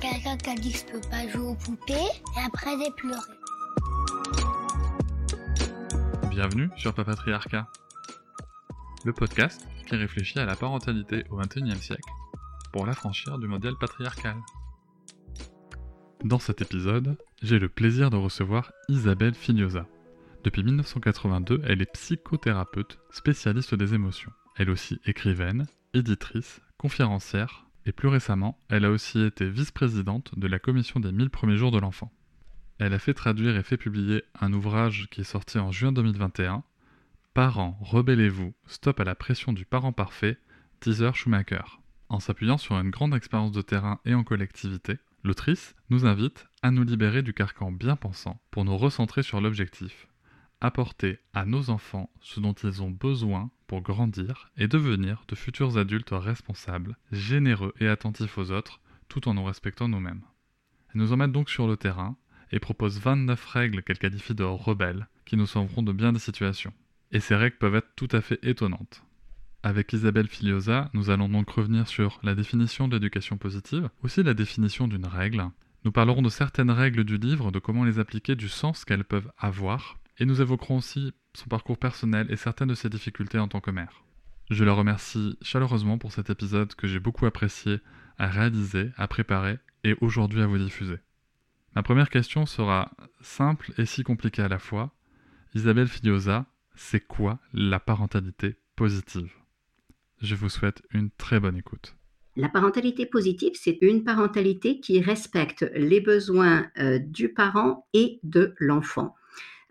Quelqu'un qui a dit que je peux pas jouer aux poupées et après j'ai pleuré. Bienvenue sur Papatriarcat, le podcast qui réfléchit à la parentalité au XXIe siècle pour l'affranchir du modèle patriarcal. Dans cet épisode, j'ai le plaisir de recevoir Isabelle Fignosa. Depuis 1982, elle est psychothérapeute, spécialiste des émotions. Elle aussi écrivaine, éditrice, conférencière, et plus récemment, elle a aussi été vice-présidente de la commission des 1000 premiers jours de l'enfant. Elle a fait traduire et fait publier un ouvrage qui est sorti en juin 2021, Parents, rebellez-vous, stop à la pression du parent parfait, teaser Schumacher. En s'appuyant sur une grande expérience de terrain et en collectivité, l'autrice nous invite à nous libérer du carcan bien pensant pour nous recentrer sur l'objectif, apporter à nos enfants ce dont ils ont besoin pour grandir et devenir de futurs adultes responsables, généreux et attentifs aux autres, tout en nous respectant nous-mêmes. Elle nous emmène donc sur le terrain et propose 29 règles qu'elle qualifie de rebelles qui nous sauveront de bien des situations. Et ces règles peuvent être tout à fait étonnantes. Avec Isabelle Filiosa, nous allons donc revenir sur la définition de l'éducation positive, aussi la définition d'une règle. Nous parlerons de certaines règles du livre, de comment les appliquer, du sens qu'elles peuvent avoir, et nous évoquerons aussi son parcours personnel et certaines de ses difficultés en tant que mère. Je la remercie chaleureusement pour cet épisode que j'ai beaucoup apprécié à réaliser, à préparer et aujourd'hui à vous diffuser. Ma première question sera simple et si compliquée à la fois. Isabelle Filiosa, c'est quoi la parentalité positive? Je vous souhaite une très bonne écoute. La parentalité positive, c'est une parentalité qui respecte les besoins euh, du parent et de l'enfant.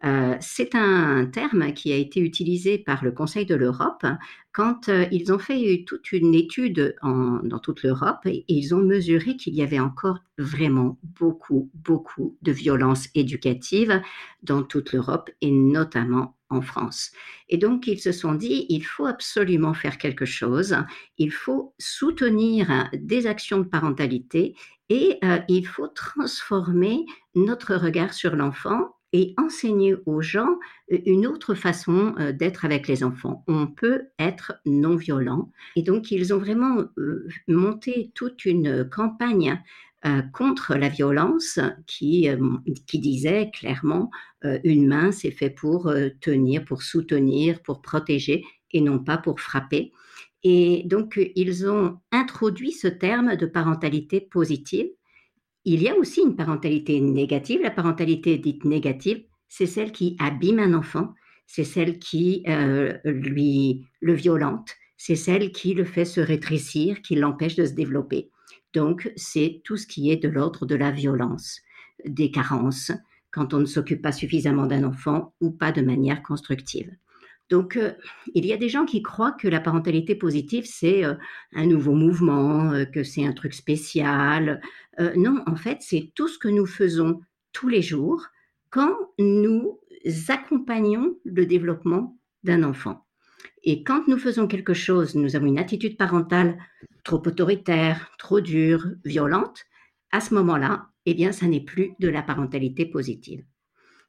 Euh, c'est un terme qui a été utilisé par le Conseil de l'Europe quand euh, ils ont fait toute une étude dans toute l'Europe et, ils ont mesuré qu'il y avait encore vraiment beaucoup, beaucoup de violences éducatives dans toute l'Europe et notamment en France. Et donc, ils se sont dit, il faut absolument faire quelque chose, il faut soutenir des actions de parentalité et euh, il faut transformer notre regard sur l'enfant et enseigner aux gens euh, une autre façon euh, d'être avec les enfants. On peut être non violent. Et donc, ils ont vraiment euh, monté toute une campagne contre la violence qui, qui disait clairement une main c'est fait pour tenir, pour soutenir, pour protéger et non pas pour frapper. Et donc ils ont introduit ce terme de parentalité positive il y a aussi une parentalité négative. La parentalité dite négative, c'est celle qui abîme un enfant, c'est celle qui euh, lui le violente, c'est celle qui le fait se rétrécir, qui l'empêche de se développer. Donc, c'est tout ce qui est de l'ordre de la violence, des carences, quand on ne s'occupe pas suffisamment d'un enfant ou pas de manière constructive. Donc, euh, il y a des gens qui croient que la parentalité positive, c'est euh, un nouveau mouvement, euh, que c'est un truc spécial. non, en fait, c'est tout ce que nous faisons tous les jours quand nous accompagnons le développement d'un enfant. Et quand nous faisons quelque chose, nous avons une attitude parentale trop autoritaire, trop dure, violente, à ce moment-là, eh bien, ça n'est plus de la parentalité positive.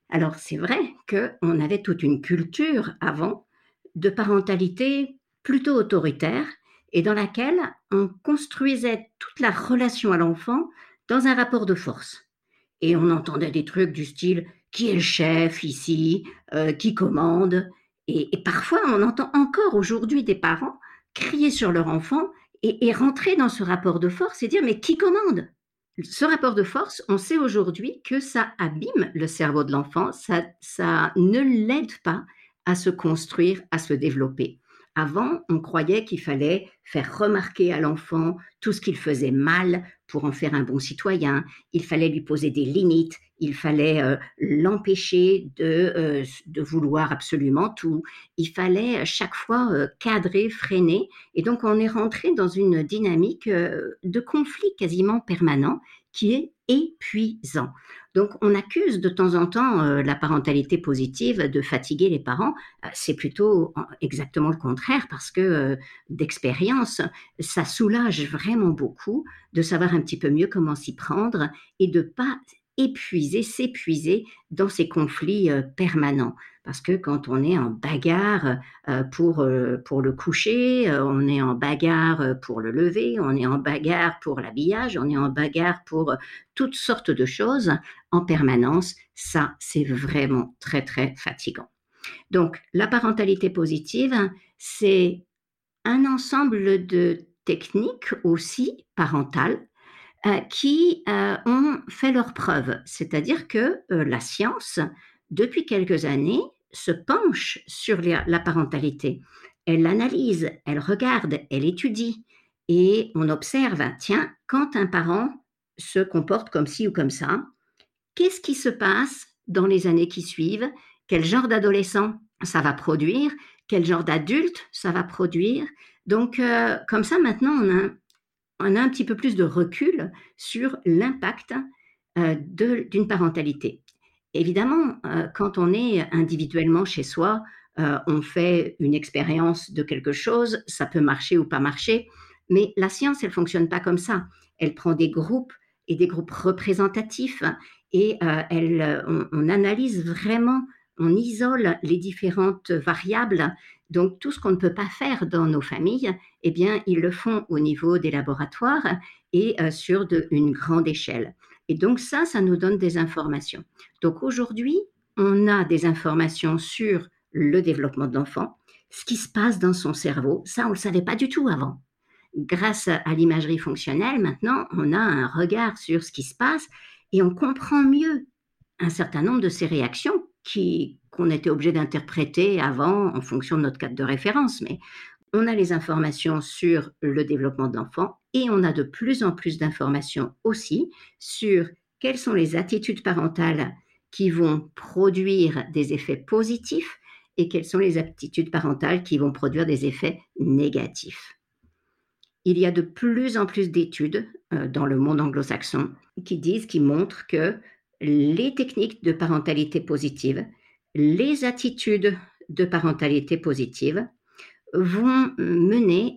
Alors c'est vrai qu'on avait toute une culture avant de parentalité plutôt autoritaire et dans laquelle on construisait toute la relation à l'enfant dans un rapport de force. Et on entendait des trucs du style qui est le chef ici, euh, qui commande? Et, parfois, on entend encore aujourd'hui des parents crier sur leur enfant et, et rentrer dans ce rapport de force et dire mais qui commande? Ce rapport de force, on sait aujourd'hui que ça abîme le cerveau de l'enfant, ça, ne l'aide pas à se construire, à se développer. Avant, on croyait qu'il fallait faire remarquer à l'enfant tout ce qu'il faisait mal pour en faire un bon citoyen. Il fallait lui poser des limites. Il fallait euh, l'empêcher de, euh, de, vouloir absolument tout. Il fallait chaque fois euh, cadrer, freiner. Et donc, on est rentré dans une dynamique de conflit quasiment permanent qui est épuisant. Donc on accuse de temps en temps euh, la parentalité positive de fatiguer les parents. Euh, c'est plutôt exactement le contraire parce que euh, d'expérience, ça soulage vraiment beaucoup de savoir un petit peu mieux comment s'y prendre et de pas épuiser, s'épuiser dans ces conflits permanents. Parce que quand on est en bagarre pour, pour le coucher, on est en bagarre pour le lever, on est en bagarre pour l'habillage, on est en bagarre pour toutes sortes de choses en permanence, ça, c'est vraiment très, très fatigant. Donc, la parentalité positive, c'est un ensemble de techniques aussi parentales euh, qui euh, ont fait leurs preuves. C'est-à-dire que euh, la science, depuis quelques années, se penche sur la parentalité. Elle l'analyse, elle regarde, elle étudie. Et on observe, tiens, quand un parent se comporte comme ci ou comme ça, qu'est-ce qui se passe dans les années qui suivent? Quel genre d'adolescent ça va produire? Quel genre d'adulte ça va produire? Donc, comme ça, maintenant, on a on a un petit peu plus de recul sur l'impact euh, d'une parentalité. Évidemment, euh, quand on est individuellement chez soi, euh, on fait une expérience de quelque chose, ça peut marcher ou pas marcher, mais la science, elle fonctionne pas comme ça. Elle prend des groupes et des groupes représentatifs et elle, on, analyse vraiment, on isole les différentes variables donc tout ce qu'on ne peut pas faire dans nos familles, eh bien, ils le font au niveau des laboratoires et euh, sur une grande échelle. Et donc ça, ça nous donne des informations. Donc aujourd'hui, on a des informations sur le développement de l'enfant, ce qui se passe dans son cerveau. Ça, on ne le savait pas du tout avant. Grâce à l'imagerie fonctionnelle, maintenant, on a un regard sur ce qui se passe et on comprend mieux un certain nombre de ces réactions qu'on était obligé d'interpréter avant en fonction de notre cadre de référence. Mais on a les informations sur le développement de l'enfant et on a de plus en plus d'informations aussi sur quelles sont les attitudes parentales qui vont produire des effets positifs et quelles sont les attitudes parentales qui vont produire des effets négatifs. Il y a de plus en plus d'études euh, dans le monde anglo-saxon qui disent, qui montrent que les techniques de parentalité positive les attitudes de parentalité positive vont mener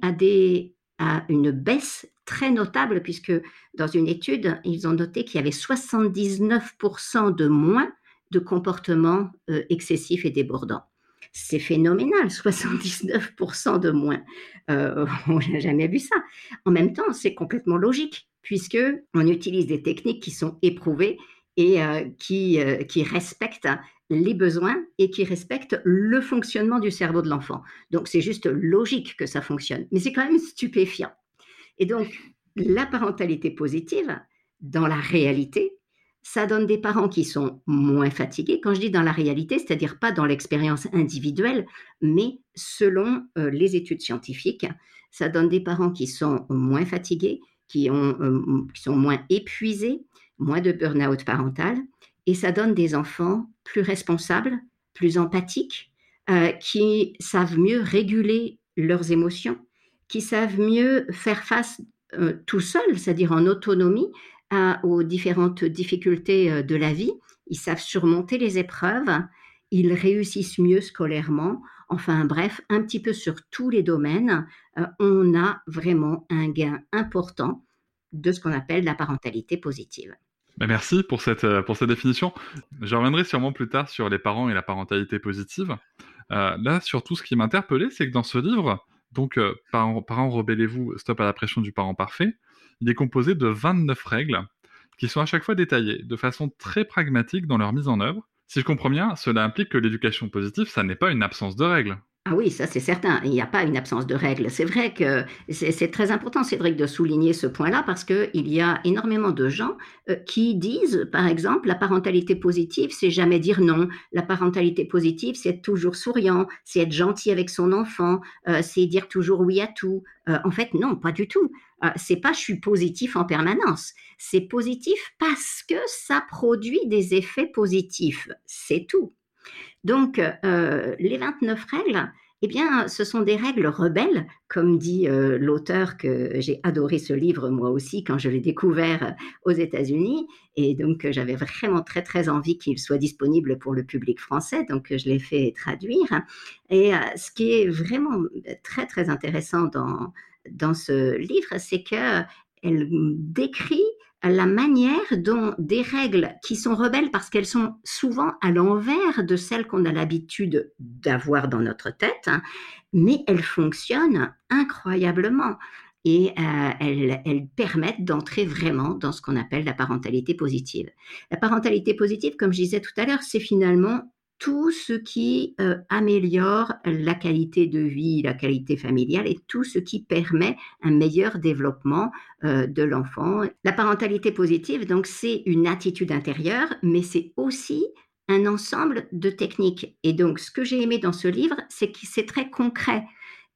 à, une baisse très notable, puisque dans une étude, ils ont noté qu'il y avait 79% de moins de comportements euh, excessifs et débordants. C'est phénoménal, 79% de moins. Euh, on n'a jamais vu ça. En même temps, c'est complètement logique, puisque on utilise des techniques qui sont éprouvées et euh, qui, qui respectent les besoins et qui respectent le fonctionnement du cerveau de l'enfant. Donc c'est juste logique que ça fonctionne, mais c'est quand même stupéfiant. Et donc la parentalité positive, dans la réalité, ça donne des parents qui sont moins fatigués. Quand je dis dans la réalité, c'est-à-dire pas dans l'expérience individuelle, mais selon euh, les études scientifiques, ça donne des parents qui sont moins fatigués, euh, qui sont moins épuisés, moins de burn-out parental, et ça donne des enfants plus responsables, plus empathiques, euh, qui savent mieux réguler leurs émotions, qui savent mieux faire face euh, tout seuls, c'est-à-dire en autonomie, aux différentes difficultés euh, de la vie. Ils savent surmonter les épreuves, ils réussissent mieux scolairement. Enfin bref, un petit peu sur tous les domaines, on a vraiment un gain important de ce qu'on appelle la parentalité positive. Bah, merci pour cette, euh, pour cette définition. Je reviendrai sûrement plus tard sur les parents et la parentalité positive. Euh, là, surtout, ce qui m'interpellait, c'est que dans ce livre, donc euh, Parents, parents rebellez-vous, stop à la pression du parent parfait, il est composé de 29 règles qui sont à chaque fois détaillées de façon très pragmatique dans leur mise en œuvre. Si je comprends bien, cela implique que l'éducation positive, ça n'est pas une absence de règles. Ah oui, ça c'est certain. Il n'y a pas une absence de règles. C'est vrai que c'est très important, Cédric, de souligner ce point-là parce qu'il y a énormément de gens euh, qui disent, par exemple, la parentalité positive, c'est jamais dire non. La parentalité positive, c'est être toujours souriant, c'est être gentil avec son enfant, euh, c'est dire toujours oui à tout. Euh, en fait, non, pas du tout. c'est pas je suis positif en permanence. C'est positif parce que ça produit des effets positifs. C'est tout. Donc, euh, les 29 règles, eh bien, ce sont des règles rebelles, comme dit euh, l'auteur que j'ai adoré ce livre moi aussi quand je l'ai découvert euh, aux États-Unis. Et donc, euh, j'avais vraiment très, très envie qu'il soit disponible pour le public français. Donc, je l'ai fait traduire. Et ce qui est vraiment très, très intéressant dans, dans ce livre, c'est qu'elle décrit la manière dont des règles qui sont rebelles parce qu'elles sont souvent à l'envers de celles qu'on a l'habitude d'avoir dans notre tête, hein, mais elles fonctionnent incroyablement et euh, elles, elles, permettent d'entrer vraiment dans ce qu'on appelle la parentalité positive. La parentalité positive, comme je disais tout à l'heure, c'est finalement tout ce qui euh, améliore la qualité de vie, la qualité familiale et tout ce qui permet un meilleur développement euh, de l'enfant. La parentalité positive, donc, c'est une attitude intérieure, mais c'est aussi un ensemble de techniques. Et donc, ce que j'ai aimé dans ce livre, c'est que c'est très concret.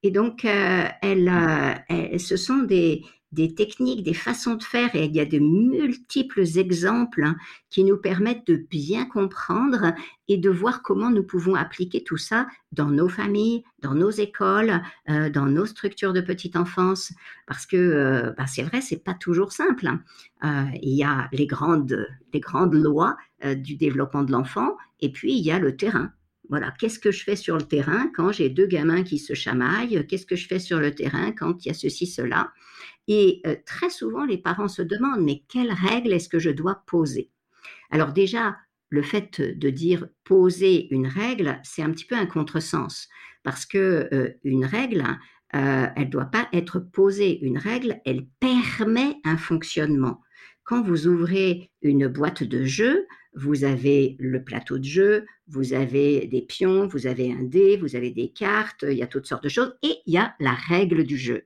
Et donc, euh, elle, ce sont des, des techniques, des façons de faire, et il y a de multiples exemples hein, qui nous permettent de bien comprendre et de voir comment nous pouvons appliquer tout ça dans nos familles, dans nos écoles, euh, dans nos structures de petite enfance, parce que euh, bah, c'est vrai, c'est pas toujours simple. Hein. Euh, il y a les grandes, les grandes lois du développement de l'enfant, et puis il y a le terrain. Voilà, qu'est-ce que je fais sur le terrain quand j'ai deux gamins qui se chamaillent? Qu'est-ce que je fais sur le terrain quand il y a ceci, cela? Et euh, très souvent, les parents se demandent, mais quelles règles est-ce que je dois poser? Alors déjà, le fait de dire poser une règle, c'est un petit peu un contresens, parce que euh, une règle, euh, elle ne doit pas être posée. Une règle, elle permet un fonctionnement. Quand vous ouvrez une boîte de jeu, vous avez le plateau de jeu, vous avez des pions, vous avez un dé, vous avez des cartes, il y a toutes sortes de choses, et il y a la règle du jeu.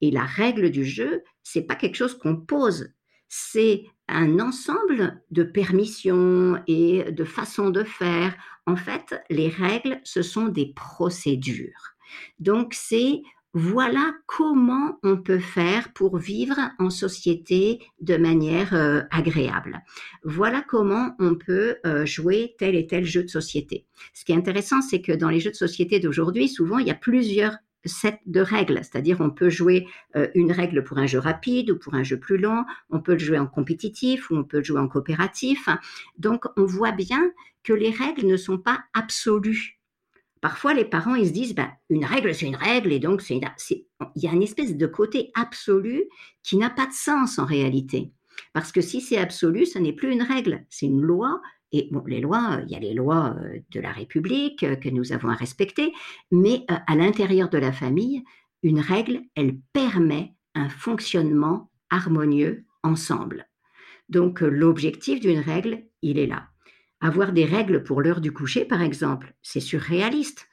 Et la règle du jeu, c'est pas quelque chose qu'on pose, c'est un ensemble de permissions et de façons de faire. En fait, les règles, ce sont des procédures. Donc, c'est voilà comment on peut faire pour vivre en société de manière euh, agréable. Voilà comment on peut euh, jouer tel et tel jeu de société. Ce qui est intéressant, c'est que dans les jeux de société d'aujourd'hui, souvent, il y a plusieurs de règles, c'est-à-dire on peut jouer euh, une règle pour un jeu rapide ou pour un jeu plus long, on peut le jouer en compétitif ou on peut le jouer en coopératif. Donc on voit bien que les règles ne sont pas absolues Parfois, les parents, ils se disent, ben, une règle, c'est une règle, et donc il y a une espèce de côté absolu qui n'a pas de sens en réalité. Parce que si c'est absolu, ce n'est plus une règle, c'est une loi. Et bon, les lois, il y a les lois euh, de la République euh, que nous avons à respecter, mais euh, à l'intérieur de la famille, une règle, elle permet un fonctionnement harmonieux ensemble. Donc l'objectif d'une règle, il est là. Avoir des règles pour l'heure du coucher, par exemple, c'est surréaliste.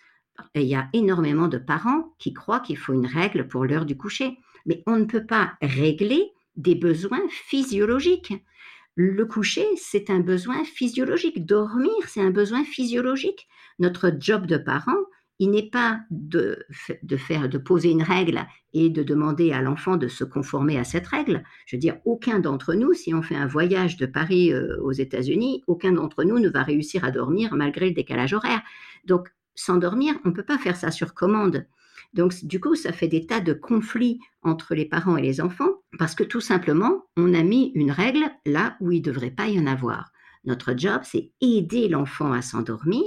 il y a énormément de parents qui croient qu'il faut une règle pour l'heure du coucher. Mais on ne peut pas régler des besoins physiologiques. Le coucher, c'est un besoin physiologique. Dormir, c'est un besoin physiologique. Notre job de parent, il n'est pas de, de, faire, de poser une règle et de demander à l'enfant de se conformer à cette règle. Je veux dire, aucun d'entre nous, si on fait un voyage de Paris euh, aux États-Unis, aucun d'entre nous ne va réussir à dormir malgré le décalage horaire. Donc, sans dormir, on ne peut pas faire ça sur commande. Donc, du coup, ça fait des tas de conflits entre les parents et les enfants parce que tout simplement, on a mis une règle là où il ne devrait pas y en avoir. Notre job, c'est aider l'enfant à s'endormir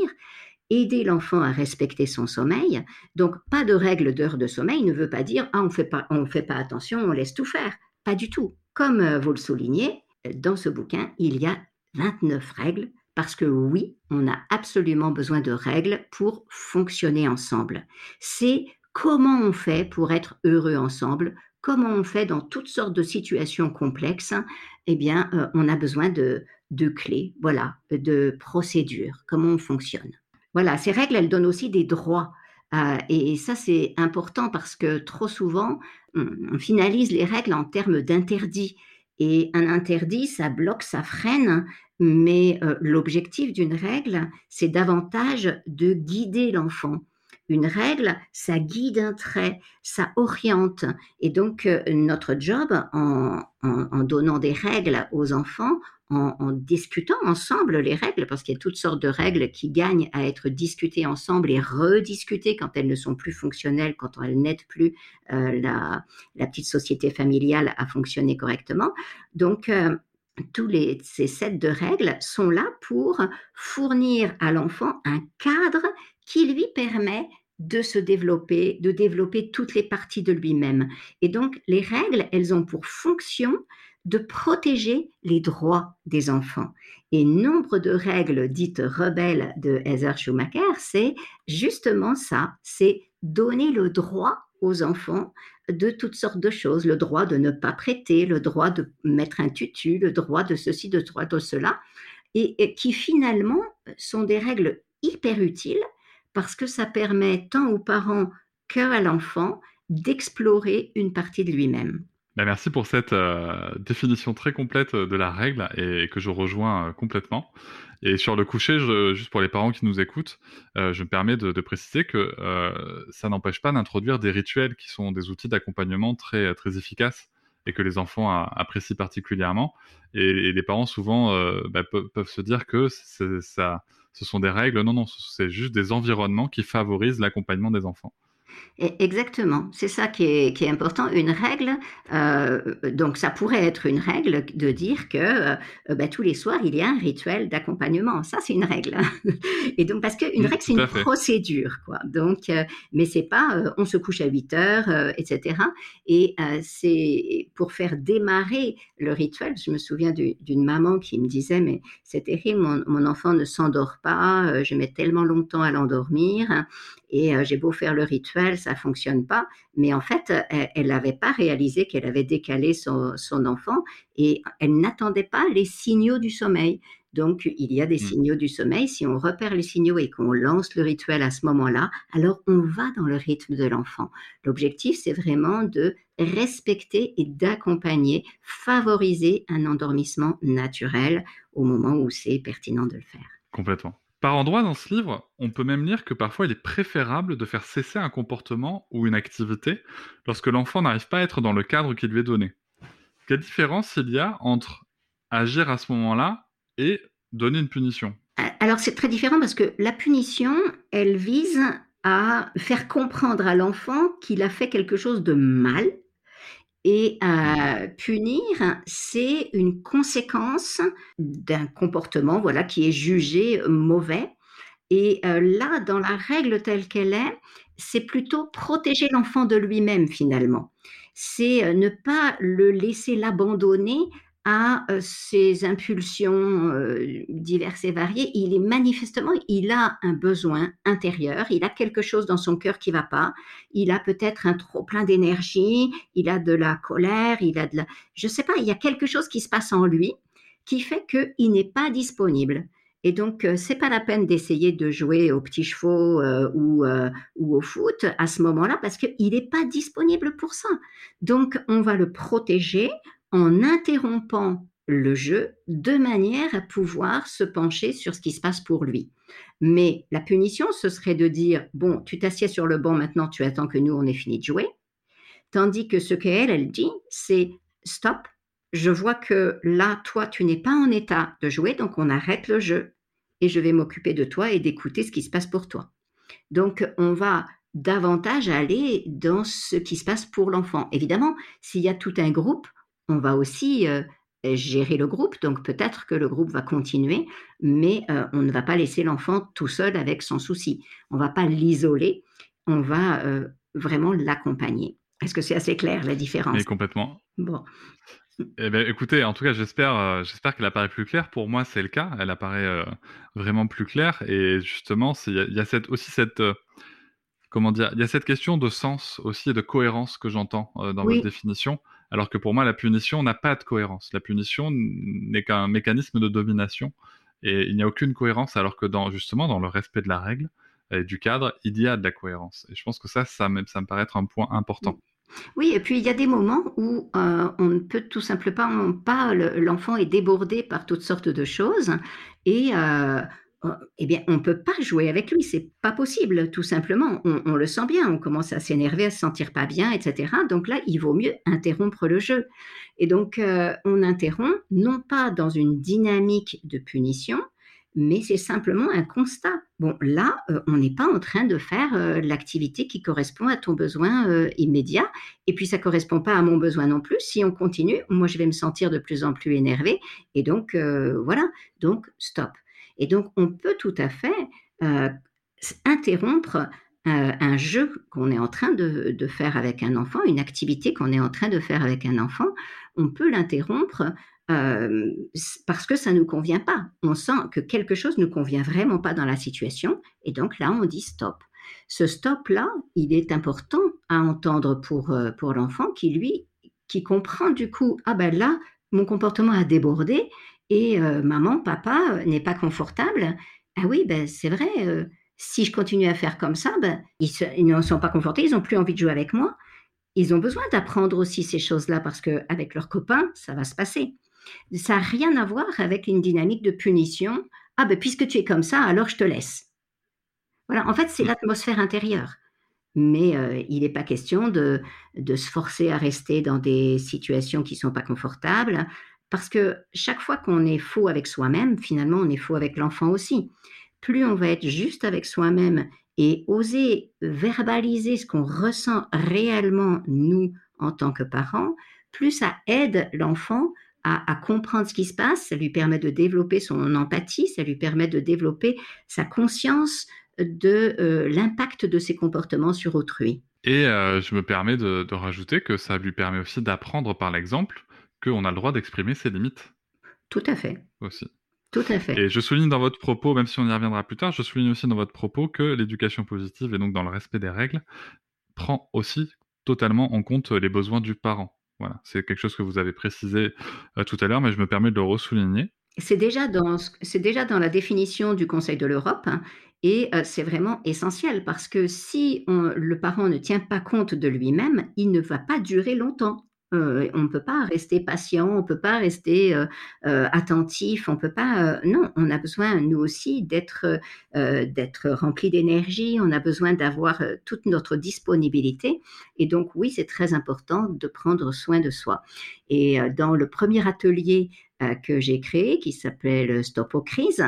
aider l'enfant à respecter son sommeil. Donc, pas de règle d'heure de sommeil ne veut pas dire ah, on on fait pas attention, on laisse tout faire. Pas du tout. Comme euh, vous le soulignez, dans ce bouquin, il y a 29 règles parce que oui, on a absolument besoin de règles pour fonctionner ensemble. Comment on fait pour être heureux ensemble, comment on fait dans toutes sortes de situations complexes? Eh bien, euh, on a besoin de, de clés, voilà, de procédures, comment on fonctionne? Voilà, ces règles, elles donnent aussi des droits. Euh, et, ça, c'est important parce que trop souvent, on, finalise les règles en termes d'interdit. Et un interdit, ça bloque, ça freine, mais euh, l'objectif d'une règle, c'est davantage de guider l'enfant une règle, ça guide un trait, ça oriente. Et donc, euh, notre job, en, donnant des règles aux enfants, en, discutant ensemble les règles, parce qu'il y a toutes sortes de règles qui gagnent à être discutées ensemble et rediscutées quand elles ne sont plus fonctionnelles, quand elles n'aident plus euh, la, petite société familiale à fonctionner correctement. Donc, euh, tous ces sets de règles sont là pour fournir à l'enfant un cadre qui lui permet de se développer, de développer toutes les parties de lui-même. Et donc, les règles, elles ont pour fonction de protéger les droits des enfants. Et nombre de règles dites rebelles de Heather Schumacher, c'est justement ça, c'est donner le droit aux enfants de toutes sortes de choses, le droit de ne pas prêter, le droit de mettre un tutu, le droit de ceci, de droit de cela, et, qui finalement sont des règles hyper utiles parce que ça permet tant aux parents qu'à l'enfant d'explorer une partie de lui-même. Ben, merci pour cette euh, définition très complète de la règle et que je rejoins euh, complètement. Et sur le coucher, juste pour les parents qui nous écoutent, euh, je me permets de, préciser que ça n'empêche pas d'introduire des rituels qui sont des outils d'accompagnement très, efficaces et que les enfants apprécient particulièrement. Et, les parents souvent ben, peuvent, se dire que ça, ce sont des règles. Non, non, c'est juste des environnements qui favorisent l'accompagnement des enfants. Exactement, c'est ça qui est, important. Une règle, euh, donc ça pourrait être une règle de dire que euh, ben, tous les soirs il y a un rituel d'accompagnement. Ça c'est une règle. Et donc parce qu'une règle c'est une procédure, quoi. Donc, euh, mais c'est pas on se couche à 8 heures, etc. Et c'est pour faire démarrer le rituel. Je me souviens d'une maman qui me disait mais c'est terrible, mon, mon, enfant ne s'endort pas, je mets tellement longtemps à l'endormir et j'ai beau faire le rituel, ça fonctionne pas. Mais en fait, elle n'avait pas réalisé qu'elle avait décalé son, enfant et elle n'attendait pas les signaux du sommeil. Donc, il y a des mmh. signaux du sommeil. Si on repère les signaux et qu'on lance le rituel à ce moment-là, alors on va dans le rythme de l'enfant. L'objectif, c'est vraiment de respecter et d'accompagner, favoriser un endormissement naturel au moment où c'est pertinent de le faire. Complètement. Par endroits dans ce livre, on peut même lire que parfois il est préférable de faire cesser un comportement ou une activité lorsque l'enfant n'arrive pas à être dans le cadre qui lui est donné. Quelle différence il y a entre agir à ce moment-là et donner une punition? Alors c'est très différent parce que la punition, elle vise à faire comprendre à l'enfant qu'il a fait quelque chose de mal et euh, punir, c'est une conséquence d'un comportement voilà, qui est jugé mauvais. Et euh, là, dans la règle telle qu'elle est, c'est plutôt protéger l'enfant de lui-même finalement. C'est euh, ne pas le laisser l'abandonner à ses impulsions diverses et variées. Il est manifestement, il a un besoin intérieur, il a quelque chose dans son cœur qui va pas, il a peut-être un trop plein d'énergie, il a de la colère, il a de la, je sais pas, il y a quelque chose qui se passe en lui qui fait qu'il n'est pas disponible. Et donc, c'est pas la peine d'essayer de jouer aux petits chevaux ou au foot à ce moment-là parce qu'il n'est pas disponible pour ça. Donc, on va le protéger, en interrompant le jeu de manière à pouvoir se pencher sur ce qui se passe pour lui. Mais la punition, ce serait de dire, bon, tu t'assieds sur le banc maintenant, tu attends que nous, on ait fini de jouer. Tandis que ce qu'elle, elle dit, c'est, stop, je vois que là, toi, tu n'es pas en état de jouer, donc on arrête le jeu et je vais m'occuper de toi et d'écouter ce qui se passe pour toi. Donc, on va davantage aller dans ce qui se passe pour l'enfant. Évidemment, s'il y a tout un groupe, on va aussi euh, gérer le groupe, donc peut-être que le groupe va continuer, mais euh, on ne va pas laisser l'enfant tout seul avec son souci. On ne va pas l'isoler, on va euh, vraiment l'accompagner. Est-ce que c'est assez clair la différence? Oui, complètement. Bon. Eh ben, écoutez, en tout cas, j'espère, j'espère qu'elle apparaît plus claire. Pour moi, c'est le cas. Elle apparaît vraiment plus claire. Et justement, il y, a cette, aussi cette, comment dire, il y a cette question de sens aussi et de cohérence que j'entends dans votre définition. Alors que pour moi, la punition n'a pas de cohérence. La punition n'est qu'un mécanisme de domination et il n'y a aucune cohérence, alors que justement, dans le respect de la règle et du cadre, il y a de la cohérence. Et je pense que ça, ça me, paraît être un point important. Oui, et puis il y a des moments où euh, on ne peut tout simplement pas, l'enfant est débordé par toutes sortes de choses et euh, eh bien, on ne peut pas jouer avec lui, c'est pas possible, tout simplement. On, le sent bien, on commence à s'énerver, à se sentir pas bien, etc. Donc là, il vaut mieux interrompre le jeu. Et donc, euh, on interrompt, non pas dans une dynamique de punition, mais c'est simplement un constat. Bon, là, euh, on n'est pas en train de faire euh, l'activité qui correspond à ton besoin immédiat, et puis ça correspond pas à mon besoin non plus. Si on continue, moi, je vais me sentir de plus en plus énervé, et donc voilà, donc stop. Et donc, on peut tout à fait interrompre un jeu qu'on est en train de, faire avec un enfant, une activité qu'on est en train de faire avec un enfant, on peut l'interrompre euh, parce que ça ne nous convient pas. On sent que quelque chose ne convient vraiment pas dans la situation, et donc là, on dit stop. Ce stop-là, il est important à entendre pour, euh, pour l'enfant qui, lui, qui comprend du coup, ah ben là, mon comportement a débordé et euh, maman, papa n'est pas confortable. Ah oui, ben c'est vrai, si je continue à faire comme ça, ben, ils, ils ne sont pas confortés, ils n'ont plus envie de jouer avec moi. Ils ont besoin d'apprendre aussi ces choses-là parce qu'avec leurs copains, ça va se passer. Ça n'a rien à voir avec une dynamique de punition. Ah ben puisque tu es comme ça, alors je te laisse. Voilà, en fait, c'est mmh. l'atmosphère intérieure. Mais euh, il n'est pas question de, de, se forcer à rester dans des situations qui ne sont pas confortables, parce que chaque fois qu'on est faux avec soi-même, finalement, on est faux avec l'enfant aussi. Plus on va être juste avec soi-même et oser verbaliser ce qu'on ressent réellement, nous, en tant que parents, plus ça aide l'enfant à, comprendre ce qui se passe, ça lui permet de développer son empathie, ça lui permet de développer sa conscience de euh, l'impact de ses comportements sur autrui. Et euh, je me permets de, rajouter que ça lui permet aussi d'apprendre par l'exemple qu'on a le droit d'exprimer ses limites. Tout à fait. Aussi. Tout à fait. Et je souligne dans votre propos, même si on y reviendra plus tard, je souligne aussi dans votre propos que l'éducation positive, et donc dans le respect des règles, prend aussi totalement en compte les besoins du parent. Voilà, c'est quelque chose que vous avez précisé euh, tout à l'heure, mais je me permets de le ressouligner. C'est déjà dans, déjà dans la définition du Conseil de l'Europe, hein, et euh, c'est vraiment essentiel parce que si le parent ne tient pas compte de lui-même, il ne va pas durer longtemps. Euh, on ne peut pas rester patient, on ne peut pas rester euh, euh, attentif, on peut pas. non, on a besoin nous aussi d'être d'être rempli d'énergie. On a besoin d'avoir toute notre disponibilité. Et donc oui, c'est très important de prendre soin de soi. Et dans le premier atelier que j'ai créé, qui s'appelle Stop aux crises.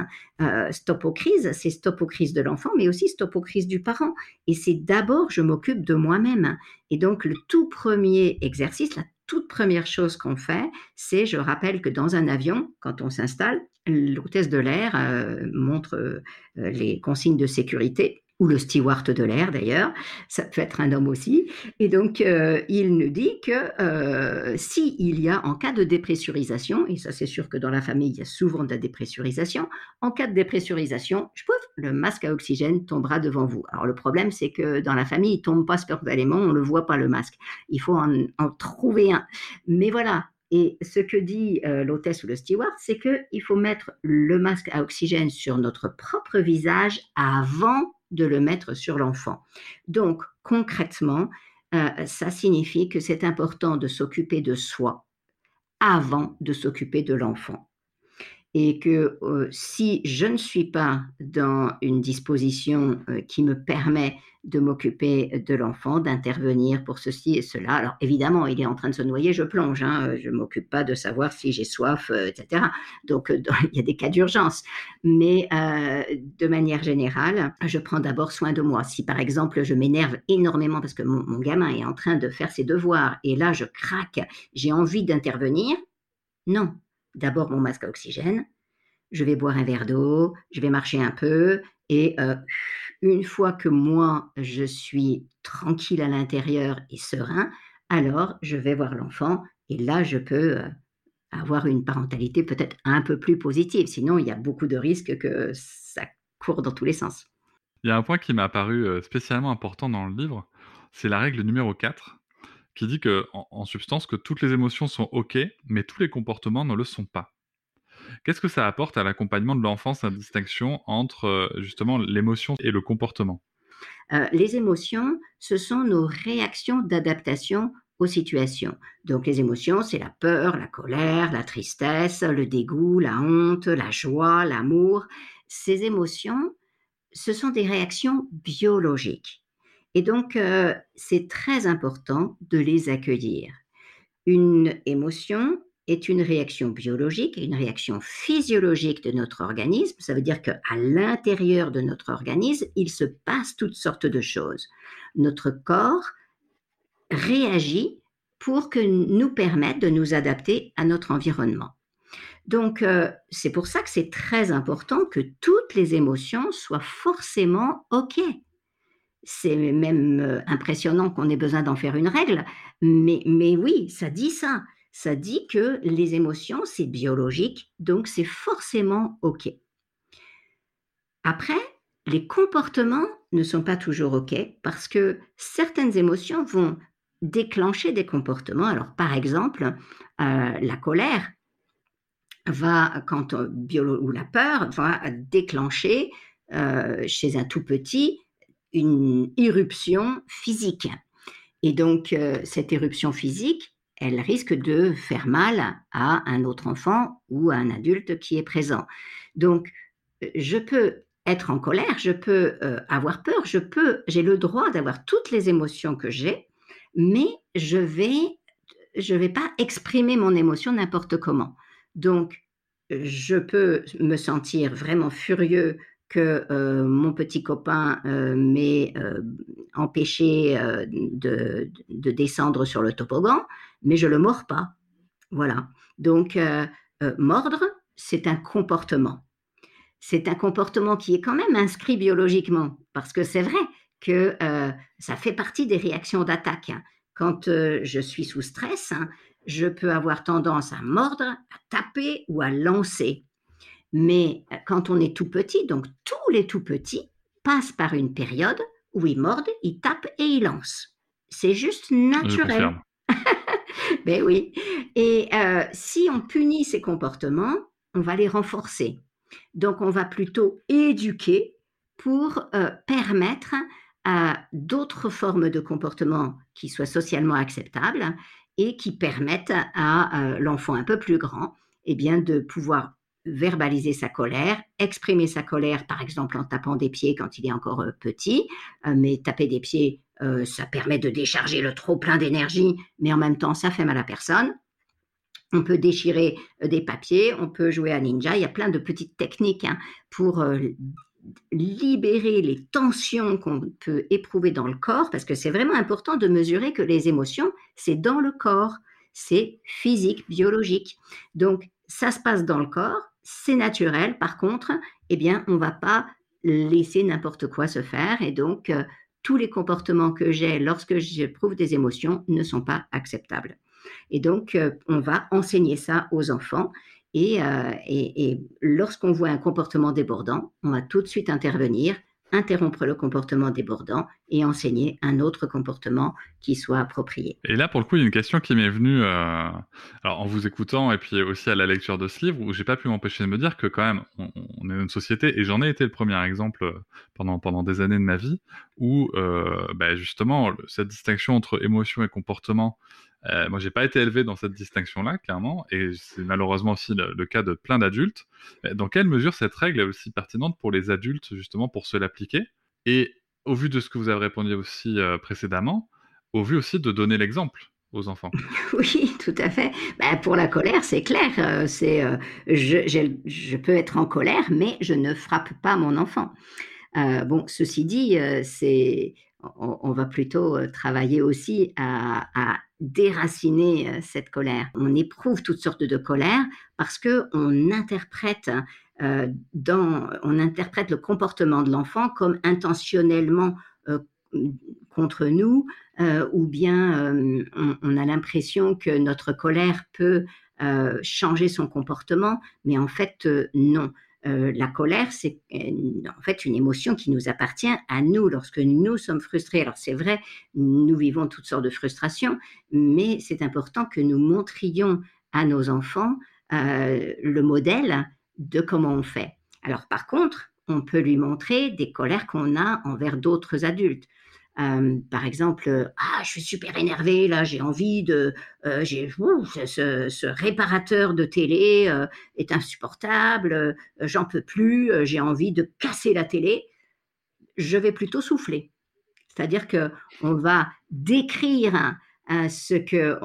stop aux crises, c'est stop aux crises de l'enfant, mais aussi stop aux crises du parent. Et c'est d'abord, je m'occupe de moi-même. Et donc, le tout premier exercice, la toute première chose qu'on fait, c'est, je rappelle que dans un avion, quand on s'installe, l'hôtesse de l'air euh, montre euh, les consignes de sécurité ou le steward de l'air d'ailleurs, ça peut être un homme aussi. Et donc, euh, il nous dit que euh, s'il y a, en cas de dépressurisation, et ça c'est sûr que dans la famille, il y a souvent de la dépressurisation, en cas de dépressurisation, je le masque à oxygène tombera devant vous. Alors le problème, c'est que dans la famille, il tombe pas spontanément, on ne le voit pas le masque. Il faut en, trouver un. Mais voilà, et ce que dit euh, l'hôtesse ou le steward, c'est qu'il faut mettre le masque à oxygène sur notre propre visage avant de le mettre sur l'enfant. Donc, concrètement, euh, ça signifie que c'est important de s'occuper de soi avant de s'occuper de l'enfant. Et que euh, si je ne suis pas dans une disposition euh, qui me permet de m'occuper de l'enfant, d'intervenir pour ceci et cela. Alors évidemment, il est en train de se noyer, je plonge. Hein, je ne m'occupe pas de savoir si j'ai soif, euh, etc. Donc euh, il y a des cas d'urgence. Mais euh, de manière générale, je prends d'abord soin de moi. Si par exemple je m'énerve énormément parce que mon, mon gamin est en train de faire ses devoirs et là je craque, j'ai envie d'intervenir, non. D'abord mon masque à oxygène, je vais boire un verre d'eau, je vais marcher un peu et une fois que moi, je suis tranquille à l'intérieur et serein, alors je vais voir l'enfant et là, je peux euh, avoir une parentalité peut-être un peu plus positive. Sinon, il y a beaucoup de risques que ça court dans tous les sens. Il y a un point qui m'a paru euh, spécialement important dans le livre, c'est la règle numéro 4, qui dit que, en substance que toutes les émotions sont OK, mais tous les comportements ne le sont pas. Qu'est-ce que ça apporte à l'accompagnement de l'enfance, la distinction entre euh, justement l'émotion et le comportement? Euh, Les émotions, ce sont nos réactions d'adaptation aux situations. Donc les émotions, c'est la peur, la colère, la tristesse, le dégoût, la honte, la joie, l'amour. Ces émotions, ce sont des réactions biologiques. Et donc, euh, c'est très important de les accueillir. Une émotion est une réaction biologique une réaction physiologique de notre organisme. Ça veut dire qu'à l'intérieur de notre organisme, il se passe toutes sortes de choses. Notre corps réagit pour que nous permette de nous adapter à notre environnement. Donc, euh, c'est pour ça que c'est très important que toutes les émotions soient forcément OK. C'est même euh, impressionnant qu'on ait besoin d'en faire une règle, mais, mais oui, ça dit ça. Ça dit que les émotions, c'est biologique, donc c'est forcément OK. Après, les comportements ne sont pas toujours OK parce que certaines émotions vont déclencher des comportements. Alors, par exemple, euh, la colère va, quand ou la peur va déclencher euh, chez un tout petit une irruption physique. Et donc, euh, cette éruption physique, elle risque de faire mal à un autre enfant ou à un adulte qui est présent. Donc, je peux être en colère, je peux avoir peur, je peux, j'ai le droit d'avoir toutes les émotions que j'ai, mais je vais je vais pas exprimer mon émotion n'importe comment. Donc je peux me sentir vraiment furieux que euh, mon petit copain euh, m'ait euh, empêché de, de, descendre sur le toboggan, mais je le mords pas. Voilà. Donc mordre, c'est un comportement. C'est un comportement qui est quand même inscrit biologiquement, parce que c'est vrai que ça fait partie des réactions d'attaque. Hein. Quand je suis sous stress, hein, je peux avoir tendance à mordre, à taper ou à lancer. Mais euh, quand on est tout petit, donc tous les tout petits passent par une période où ils mordent, ils tapent et ils lancent. C'est juste naturel. ben oui. Et si on punit ces comportements, on va les renforcer. Donc on va plutôt éduquer pour permettre à d'autres formes de comportement qui soient socialement acceptables et qui permettent à euh, l'enfant un peu plus grand eh bien, de pouvoir verbaliser sa colère, exprimer sa colère, par exemple en tapant des pieds quand il est encore euh, petit, euh, mais taper des pieds, ça permet de décharger le trop plein d'énergie, mais en même temps, ça fait mal à personne. On peut déchirer des papiers, on peut jouer à ninja, il y a plein de petites techniques hein, pour libérer les tensions qu'on peut éprouver dans le corps, parce que c'est vraiment important de mesurer que les émotions, c'est dans le corps, c'est physique, biologique. Donc, ça se passe dans le corps, c'est naturel. Par contre, eh bien, on ne va pas laisser n'importe quoi se faire. Et donc, euh, tous les comportements que j'ai lorsque j'éprouve des émotions ne sont pas acceptables. Et donc, euh, on va enseigner ça aux enfants. Euh, et, lorsqu'on voit un comportement débordant, on va tout de suite intervenir, interrompre le comportement débordant et enseigner un autre comportement qui soit approprié. Et là, pour le coup, il y a une question qui m'est venue euh, en vous écoutant et puis aussi à la lecture de ce livre, où j'ai pas pu m'empêcher de me dire que quand même, on, est une société, et j'en ai été le premier exemple pendant, pendant des années de ma vie, où euh, bah, justement, cette distinction entre émotion et comportement euh, moi, j'ai pas été élevé dans cette distinction-là, clairement, et c'est malheureusement aussi le, cas de plein d'adultes. Dans quelle mesure cette règle est aussi pertinente pour les adultes, justement, pour se l'appliquer? Et au vu de ce que vous avez répondu aussi euh, précédemment, au vu aussi de donner l'exemple aux enfants? Oui, tout à fait. Ben, pour la colère, c'est clair. Euh, c'est euh, je, je, peux être en colère, mais je ne frappe pas mon enfant. bon, ceci dit, c'est on, va plutôt travailler aussi à, à déraciner euh, cette colère. On éprouve toutes sortes de colères parce que on interprète euh, on interprète le comportement de l'enfant comme intentionnellement euh, contre nous, ou bien on, a l'impression que notre colère peut changer son comportement, mais en fait non. Euh, la colère, c'est en fait une émotion qui nous appartient à nous lorsque nous sommes frustrés. Alors c'est vrai, nous vivons toutes sortes de frustrations, mais c'est important que nous montrions à nos enfants euh, le modèle de comment on fait. Alors par contre, on peut lui montrer des colères qu'on a envers d'autres adultes. Par exemple, ah, je suis super énervé, là, j'ai envie de, j'ai, ce, ce, réparateur de télé est insupportable, j'en peux plus, j'ai envie de casser la télé. Je vais plutôt souffler. C'est-à-dire que on va décrire ce que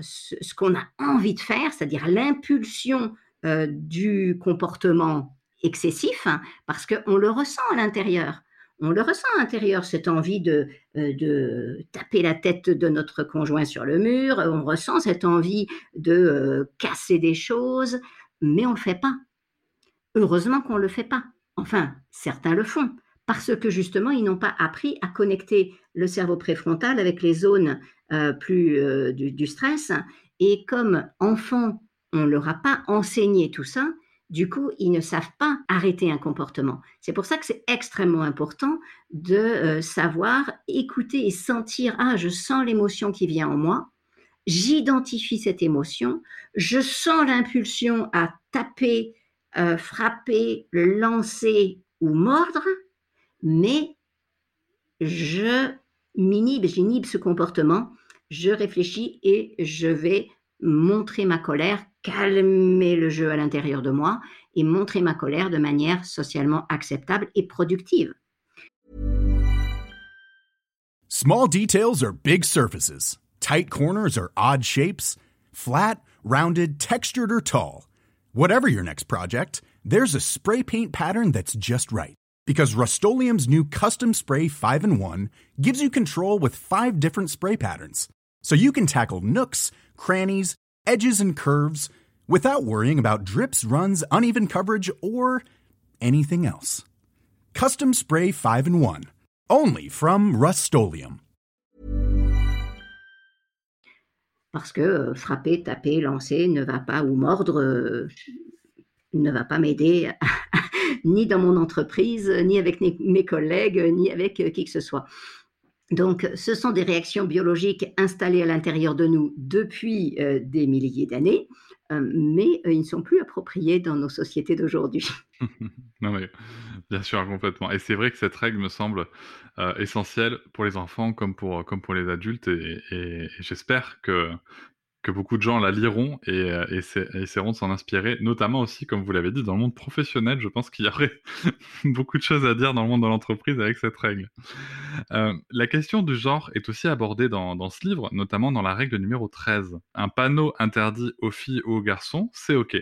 ce qu'on a envie de faire, c'est-à-dire l'impulsion du comportement excessif, hein, parce qu'on le ressent à l'intérieur on le ressent à l'intérieur, cette envie de, euh, de, taper la tête de notre conjoint sur le mur, on ressent cette envie de euh, casser des choses, mais on ne le fait pas. Heureusement qu'on ne le fait pas. Enfin, certains le font, parce que justement, ils n'ont pas appris à connecter le cerveau préfrontal avec les zones euh, plus du, stress. Et comme enfant, on ne leur a pas enseigné tout ça, du coup, ils ne savent pas arrêter un comportement. C'est pour ça que c'est extrêmement important de euh, savoir écouter et sentir, ah, je sens l'émotion qui vient en moi, j'identifie cette émotion, je sens l'impulsion à taper, euh, frapper, lancer ou mordre, mais je m'inhibe, j'inhibe ce comportement, je réfléchis et je vais montrer ma colère calmer le jeu à l'intérieur de moi et montrer ma colère de manière socialement acceptable et productive. Small details are big surfaces. Tight corners are odd shapes. Flat, rounded, textured or tall. Whatever your next project, there's a spray paint pattern that's just right. Because Rust-Oleum's new Custom Spray 5 in 1 gives you control with 5 different spray patterns. So you can tackle nooks, crannies, edges, and curves without worrying about drips, runs, uneven coverage, or anything else. Custom Spray 5 and 1. Only from Rust-Oleum. Parce que euh, frapper, taper, lancer ne va pas, ou mordre, euh, ne va pas m'aider ni dans mon entreprise, ni avec mes collègues, ni avec euh, qui que ce soit. Donc, ce sont des réactions biologiques installées à l'intérieur de nous depuis euh, des milliers d'années, euh, mais euh, ils ne sont plus appropriés dans nos sociétés d'aujourd'hui. non, mais bien sûr, complètement. Et c'est vrai que cette règle me semble essentielle pour les enfants comme pour, comme pour les adultes, et j'espère que, que beaucoup de gens la liront et, euh, essaieront de s'en inspirer, notamment aussi, comme vous l'avez dit, dans le monde professionnel. Je pense qu'il y aurait beaucoup de choses à dire dans le monde de l'entreprise avec cette règle. Euh, la question du genre est aussi abordée dans, dans, ce livre, notamment dans la règle numéro 13. Un panneau interdit aux filles ou aux garçons, c'est OK.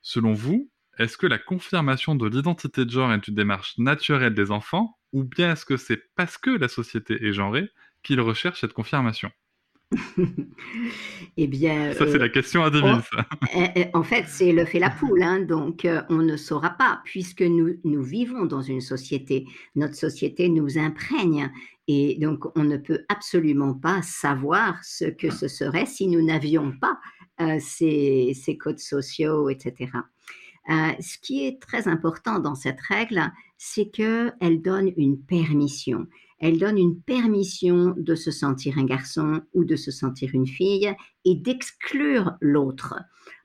Selon vous, est-ce que la confirmation de l'identité de genre est une démarche naturelle des enfants, ou bien est-ce que c'est parce que la société est genrée qu'ils recherchent cette confirmation? eh bien, ça c'est la euh, question à ça. Eh, eh, en fait, c'est le fait la poule, hein, donc euh, on ne saura pas puisque nous nous vivons dans une société. Notre société nous imprègne et donc on ne peut absolument pas savoir ce que ce serait si nous n'avions pas euh, ces, ces, codes sociaux, etc. ce qui est très important dans cette règle, c'est qu'elle donne une permission elle donne une permission de se sentir un garçon ou de se sentir une fille et d'exclure l'autre.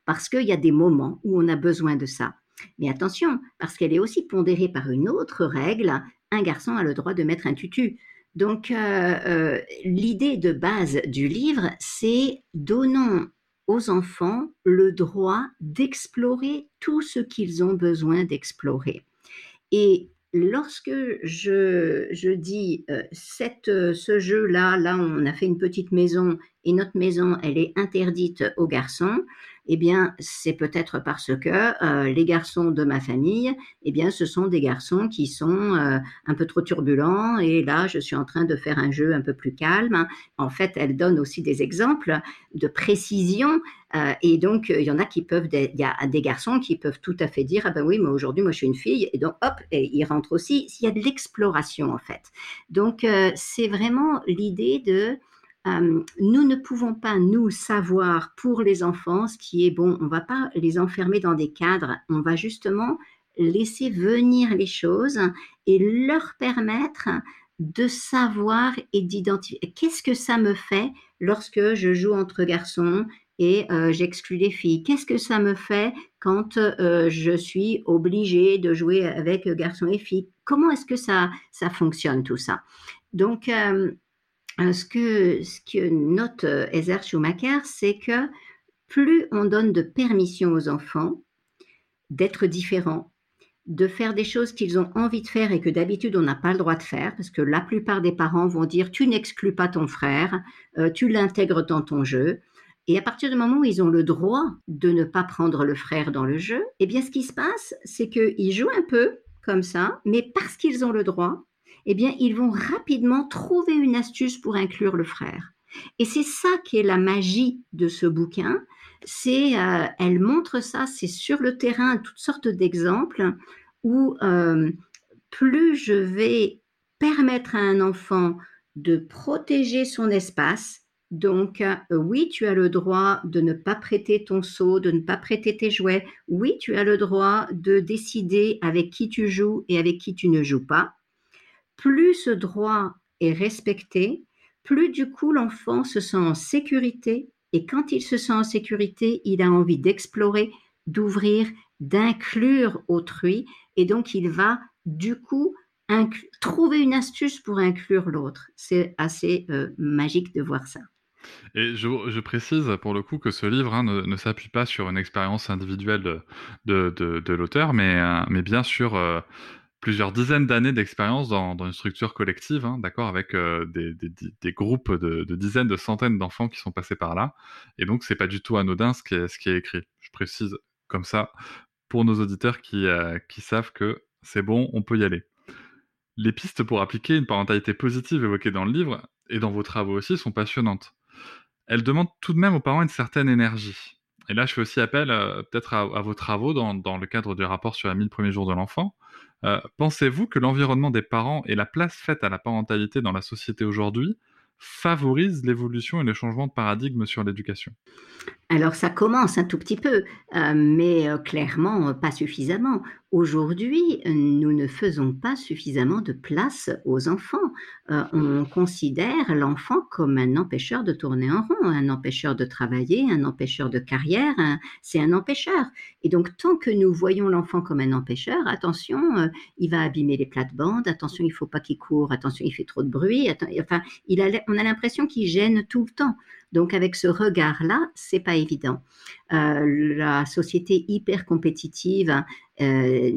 Parce qu'il y a des moments où on a besoin de ça. Mais attention, parce qu'elle est aussi pondérée par une autre règle, un garçon a le droit de mettre un tutu. Donc euh, euh, l'idée de base du livre, c'est donnons aux enfants le droit d'explorer tout ce qu'ils ont besoin d'explorer. Et lorsque je, je dis euh, euh, ce jeu-là, là, on a fait une petite maison et notre maison, elle est interdite aux garçons, eh bien, c'est peut-être parce que euh, les garçons de ma famille, eh bien, ce sont des garçons qui sont euh, un peu trop turbulents. Et là, je suis en train de faire un jeu un peu plus calme. En fait, elle donne aussi des exemples de précision. Euh, et donc, il y en a qui peuvent, il y a des garçons qui peuvent tout à fait dire, ah ben oui, mais aujourd'hui, moi, je suis une fille. Et donc, hop, et ils rentrent aussi. Il y a de l'exploration, en fait. Donc, c'est vraiment l'idée de nous ne pouvons pas, nous, savoir pour les enfants ce qui est bon. On ne va pas les enfermer dans des cadres. On va justement laisser venir les choses et leur permettre de savoir et d'identifier. Qu'est-ce que ça me fait lorsque je joue entre garçons et j'exclus les filles? Qu'est-ce que ça me fait quand je suis obligée de jouer avec garçons et filles? Comment est-ce que ça, ça fonctionne tout ça? Donc, ce, que, ce que note Heather Schumacher, c'est que plus on donne de permission aux enfants d'être différents, de faire des choses qu'ils ont envie de faire et que d'habitude on n'a pas le droit de faire, parce que la plupart des parents vont dire tu n'exclus pas ton frère, euh, tu l'intègres dans ton jeu. Et à partir du moment où ils ont le droit de ne pas prendre le frère dans le jeu, eh bien ce qui se passe, c'est qu'ils jouent un peu comme ça, mais parce qu'ils ont le droit, eh bien ils vont rapidement trouver une astuce pour inclure le frère. Et c'est ça qui est la magie de ce bouquin, c'est, euh, elle montre ça, c'est sur le terrain toutes sortes d'exemples où euh, plus je vais permettre à un enfant de protéger son espace, donc, euh, oui, tu as le droit de ne pas prêter ton seau, de ne pas prêter tes jouets. Oui, tu as le droit de décider avec qui tu joues et avec qui tu ne joues pas. Plus ce droit est respecté, plus du coup l'enfant se sent en sécurité et quand il se sent en sécurité, il a envie d'explorer, d'ouvrir, d'inclure autrui. Et donc, il va du coup trouver une astuce pour inclure l'autre. C'est assez euh, magique de voir ça. Et je, précise pour le coup que ce livre hein, ne, s'appuie pas sur une expérience individuelle de, l'auteur, mais, euh, mais bien sûr euh, plusieurs dizaines d'années d'expérience dans, une structure collective, hein, d'accord, avec euh, des, groupes de, dizaines, de centaines d'enfants qui sont passés par là. Et donc, c'est pas du tout anodin ce qui est, écrit. Je précise comme ça pour nos auditeurs qui, euh, qui savent que c'est bon, on peut y aller. Les pistes pour appliquer une parentalité positive évoquées dans le livre et dans vos travaux aussi sont passionnantes. Elles demandent tout de même aux parents une certaine énergie. Et là, je fais aussi appel euh, peut-être à, vos travaux dans, le cadre du rapport sur les 1000 premiers jours de l'enfant. Euh, pensez-vous que l'environnement des parents et la place faite à la parentalité dans la société aujourd'hui favorise l'évolution et le changement de paradigme sur l'éducation? Alors ça commence un tout petit peu, euh, mais clairement pas suffisamment. Aujourd'hui, nous ne faisons pas suffisamment de place aux enfants. on considère l'enfant comme un empêcheur de tourner en rond, un empêcheur de travailler, un empêcheur de carrière. c'est un empêcheur. Et donc tant que nous voyons l'enfant comme un empêcheur, attention, il va abîmer les plates-bandes. Attention, il faut pas qu'il court. Attention, il fait trop de bruit. enfin, on a l'impression qu'il gêne tout le temps. Donc avec ce regard-là, c'est pas évident. Euh, la société hyper compétitive euh,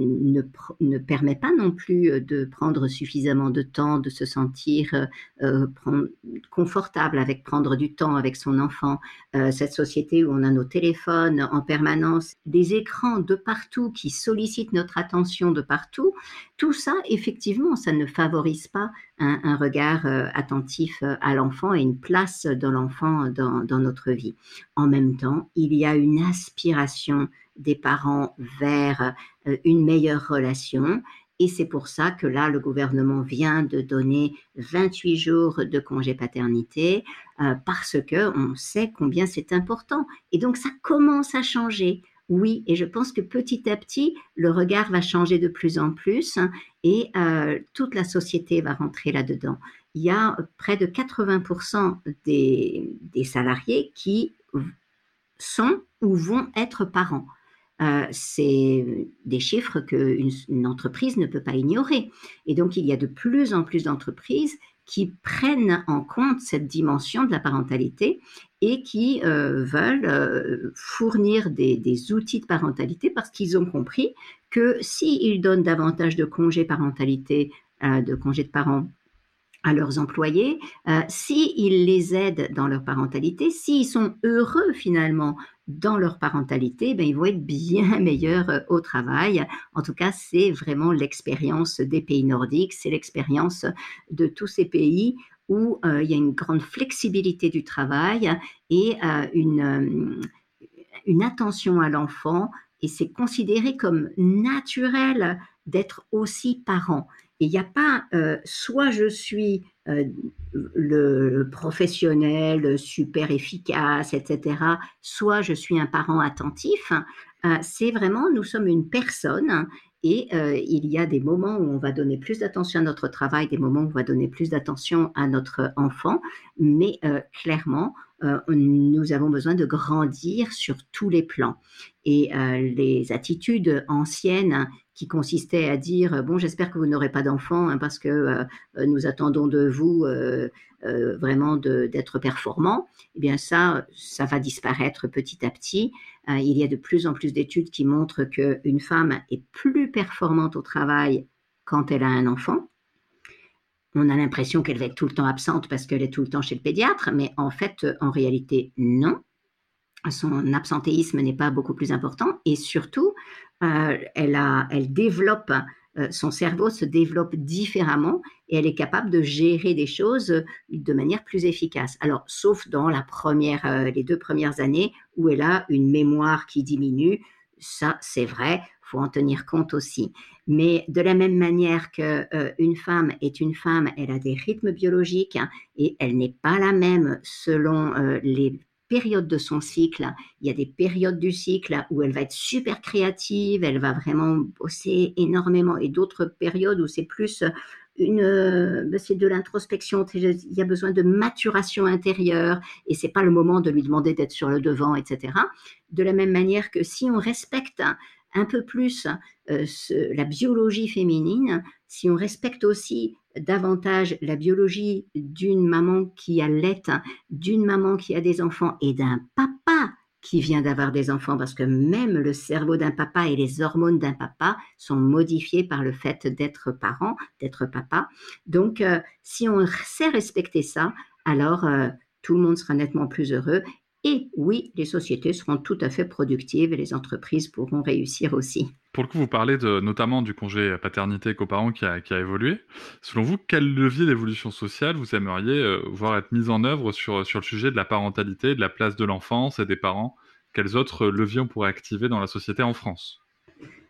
ne, permet pas non plus euh, de prendre suffisamment de temps, de se sentir confortable avec prendre du temps avec son enfant. cette société où on a nos téléphones en permanence, des écrans de partout qui sollicitent notre attention de partout, tout ça, effectivement, ça ne favorise pas un, un regard attentif à l'enfant et une place de l'enfant dans, notre vie. En même temps, il y a une aspiration des parents vers euh, une meilleure relation. Et c'est pour ça que là, le gouvernement vient de donner 28 jours de congé paternité euh, parce que on sait combien c'est important. Et donc, ça commence à changer. Oui, et je pense que petit à petit, le regard va changer de plus en plus et euh, toute la société va rentrer là-dedans. Il y a près de 80% des, salariés qui sont ou vont être parents. Euh, c'est des chiffres qu'une une entreprise ne peut pas ignorer. Et donc, il y a de plus en plus d'entreprises qui prennent en compte cette dimension de la parentalité et qui euh, veulent euh, fournir des, outils de parentalité parce qu'ils ont compris que s'ils donnent davantage de congés parentalité, de congés de parents à leurs employés, euh, s'ils les aident dans leur parentalité, s'ils sont heureux finalement dans leur parentalité, ben, ils vont être bien meilleurs euh, au travail. En tout cas, c'est vraiment l'expérience des pays nordiques, c'est l'expérience de tous ces pays où euh, il y a une grande flexibilité du travail et euh, une, une attention à l'enfant et c'est considéré comme naturel d'être aussi parent. Il n'y a pas euh, soit je suis euh, le professionnel super efficace, etc., soit je suis un parent attentif. Euh, c'est vraiment, nous sommes une personne et il y a des moments où on va donner plus d'attention à notre travail, des moments où on va donner plus d'attention à notre enfant, mais clairement, nous avons besoin de grandir sur tous les plans. Et les attitudes anciennes qui consistait à dire bon j'espère que vous n'aurez pas d'enfant hein, parce que nous attendons de vous vraiment d'être performant, eh bien ça ça va disparaître petit à petit. il y a de plus en plus d'études qui montrent qu'une femme est plus performante au travail quand elle a un enfant on a l'impression qu'elle va être tout le temps absente parce qu'elle est tout le temps chez le pédiatre, mais en fait, en réalité, non. Son absentéisme n'est pas beaucoup plus important et surtout, euh, elle, développe, euh, son cerveau se développe différemment et elle est capable de gérer des choses de manière plus efficace. Alors, sauf dans la première, euh, les deux premières années où elle a une mémoire qui diminue, ça c'est vrai, faut en tenir compte aussi. Mais de la même manière qu'une euh, femme est une femme, elle a des rythmes biologiques hein, et elle n'est pas la même selon les périodes de son cycle. Il y a des périodes du cycle où elle va être super créative, elle va vraiment bosser énormément et d'autres périodes où c'est plus une, euh, ben, c'est de l'introspection. Il y a besoin de maturation intérieure et c'est pas le moment de lui demander d'être sur le devant, etc. De la même manière que si on respecte un peu plus euh, la biologie féminine, si on respecte aussi davantage la biologie d'une maman qui allait, d'une maman qui a des enfants et d'un papa qui vient d'avoir des enfants, parce que même le cerveau d'un papa et les hormones d'un papa sont modifiés par le fait d'être parent, d'être papa. Donc, euh, si on sait respecter ça, alors euh, tout le monde sera nettement plus heureux et oui, les sociétés seront tout à fait productives et les entreprises pourront réussir aussi. Pour le coup, vous parlez notamment du congé paternité coparent qui a, qui a évolué. Selon vous, quel levier d'évolution sociale vous aimeriez euh, voir être mis en œuvre sur, sur le sujet de la parentalité, de la place de l'enfance et des parents? Quels autres leviers on pourrait activer dans la société en France?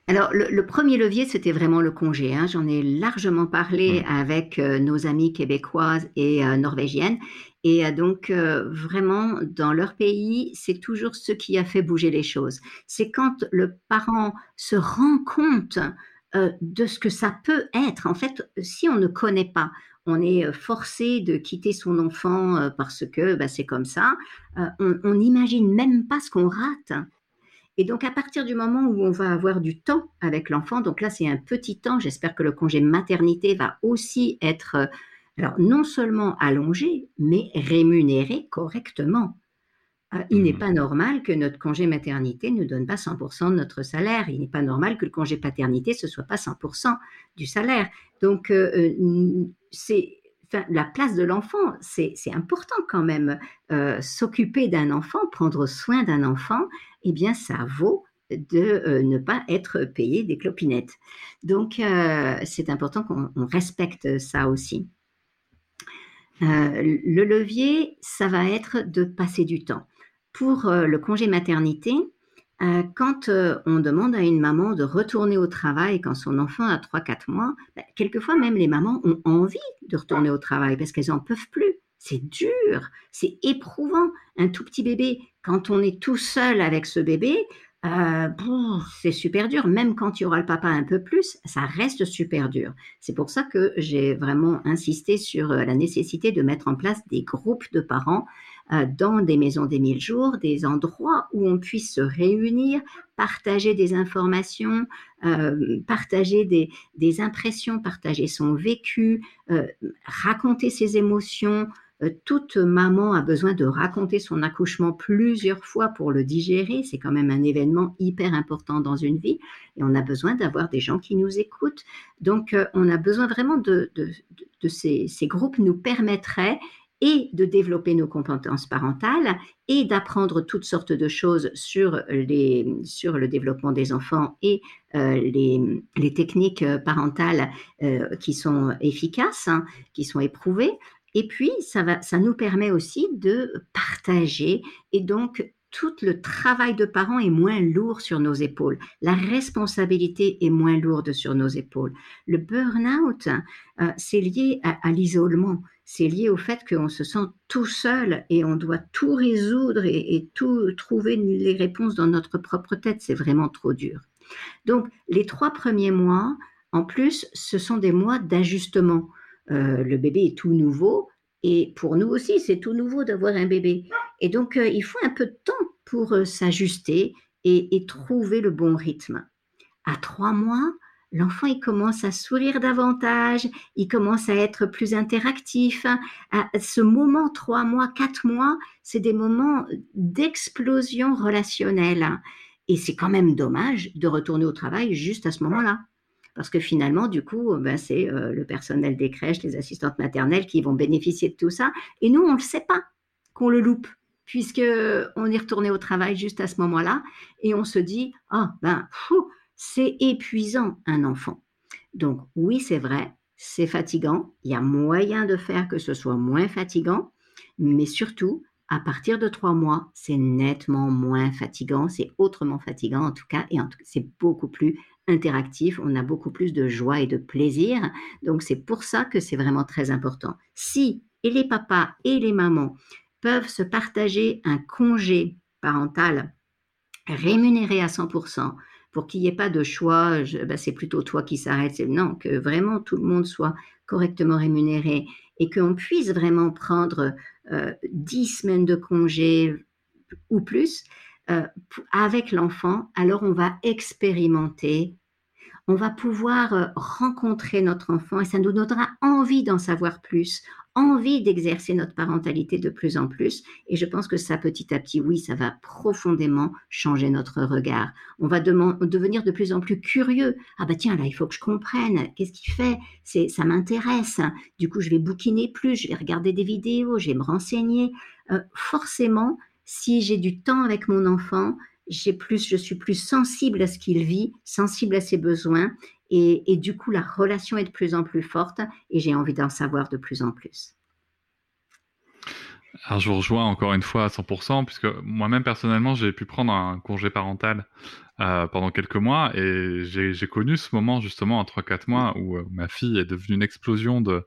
Alors, le, premier levier, c'était vraiment le congé. Hein. J'en ai largement parlé mmh. avec euh, nos amis québécoises et euh, norvégiennes. Et euh, donc, vraiment, dans leur pays, c'est toujours ce qui a fait bouger les choses. C'est quand le parent se rend compte de ce que ça peut être. En fait, si on ne connaît pas, on est forcé de quitter son enfant parce que bah, c'est comme ça. on n'imagine même pas ce qu'on rate. Et donc, à partir du moment où on va avoir du temps avec l'enfant, donc là, c'est un petit temps, j'espère que le congé maternité va aussi être, euh, alors, non seulement allongé, mais rémunéré correctement. Euh, il n'est mmh. pas normal que notre congé maternité ne donne pas 100% de notre salaire. Il n'est pas normal que le congé paternité, ce soit pas 100% du salaire. Donc, euh, c'est la place de l'enfant, c'est important quand même. Euh, s'occuper d'un enfant, prendre soin d'un enfant, eh bien, ça vaut de euh, ne pas être payé des clopinettes. Donc, euh, c'est important qu'on respecte ça aussi. le levier, ça va être de passer du temps. Pour le congé maternité, euh, quand euh, on demande à une maman de retourner au travail quand son enfant a 3-4 mois, ben, quelquefois même les mamans ont envie de retourner au travail parce qu'elles n'en peuvent plus. C'est dur, c'est éprouvant. Un tout petit bébé, quand on est tout seul avec ce bébé, euh, c'est super dur. Même quand il y aura le papa un peu plus, ça reste super dur. C'est pour ça que j'ai vraiment insisté sur la nécessité de mettre en place des groupes de parents euh, dans des maisons des mille jours, des endroits où on puisse se réunir, partager des informations, euh, partager des, impressions, partager son vécu, euh, raconter ses émotions. Toute maman a besoin de raconter son accouchement plusieurs fois pour le digérer. C'est quand même un événement hyper important dans une vie et on a besoin d'avoir des gens qui nous écoutent. Donc, on a besoin vraiment de, ces, groupes nous permettraient et de développer nos compétences parentales et d'apprendre toutes sortes de choses sur, les, sur le développement des enfants et euh, les, techniques parentales euh, qui sont efficaces, hein, qui sont éprouvées. Et puis, ça, va, ça nous permet aussi de partager et donc tout le travail de parents est moins lourd sur nos épaules. La responsabilité est moins lourde sur nos épaules. Le burn-out, euh, c'est lié à l'isolement c'est lié au fait qu'on se sent tout seul et on doit tout résoudre et, tout trouver les réponses dans notre propre tête. C'est vraiment trop dur. Donc, les trois premiers mois, en plus, ce sont des mois d'ajustement. Euh, le bébé est tout nouveau et pour nous aussi, c'est tout nouveau d'avoir un bébé. Et donc, euh, il faut un peu de temps pour euh, s'ajuster et, et, trouver le bon rythme. À trois mois, l'enfant il commence à sourire davantage, il commence à être plus interactif. À ce moment, trois mois, quatre mois, c'est des moments d'explosion relationnelle. Et c'est quand même dommage de retourner au travail juste à ce moment-là. Parce que finalement, du coup, ben, c'est euh, le personnel des crèches, les assistantes maternelles qui vont bénéficier de tout ça. Et nous, on ne le sait pas qu'on le loupe, puisque on est retourné au travail juste à ce moment-là. Et on se dit, ah, ben, c'est épuisant un enfant. Donc oui, c'est vrai, c'est fatigant. Il y a moyen de faire que ce soit moins fatigant, mais surtout, à partir de trois mois, c'est nettement moins fatigant, c'est autrement fatigant en tout cas, et c'est beaucoup plus interactif, on a beaucoup plus de joie et de plaisir. Donc c'est pour ça que c'est vraiment très important. Si et les papas et les mamans peuvent se partager un congé parental rémunéré à 100%, pour qu'il n'y ait pas de choix, ben, c'est plutôt toi qui s'arrête. Non, que vraiment tout le monde soit correctement rémunéré et qu'on puisse vraiment prendre euh, 10 semaines de congé ou plus euh, avec l'enfant, alors on va expérimenter on va pouvoir euh, rencontrer notre enfant et ça nous donnera envie d'en savoir plus, envie d'exercer notre parentalité de plus en plus. Et je pense que ça, petit à petit, oui, ça va profondément changer notre regard. On va devenir de plus en plus curieux. Ah bah tiens, là, il faut que je comprenne. Qu'est-ce qu'il fait? C'est, Ça m'intéresse. Du coup, je vais bouquiner plus, je vais regarder des vidéos, je vais me renseigner. Euh, forcément, si j'ai du temps avec mon enfant, j'ai plus, je suis plus sensible à ce qu'il vit, sensible à ses besoins, et, du coup la relation est de plus en plus forte, et j'ai envie d'en savoir de plus en plus. Alors je vous rejoins encore une fois à 100%, puisque moi-même personnellement j'ai pu prendre un congé parental euh, pendant quelques mois, et j'ai connu ce moment justement en 3-4 mois où euh, ma fille est devenue une explosion de,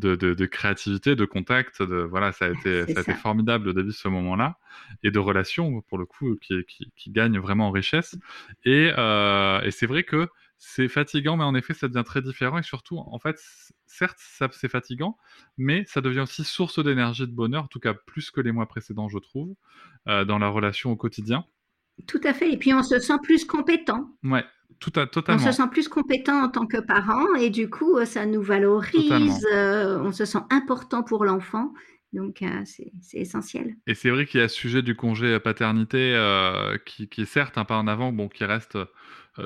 de, créativité, de contact. De, voilà, ça a été, ça a été formidable au début ce moment-là et de relations, pour le coup, qui, qui, gagnent vraiment en richesse. Et, euh, et c'est vrai que c'est fatigant, mais en effet, ça devient très différent. Et surtout, en fait, certes, c'est fatigant, mais ça devient aussi source d'énergie, de bonheur, en tout cas plus que les mois précédents, je trouve, euh, dans la relation au quotidien. Tout à fait. Et puis, on se sent plus compétent. Ouais, tout à, totalement. On se sent plus compétent en tant que parent et du coup, euh, ça nous valorise, euh, on se sent important pour l'enfant. Donc, euh, c'est essentiel. Et c'est vrai qu'il y a ce sujet du congé paternité qui, est certes un pas en avant, bon, qui reste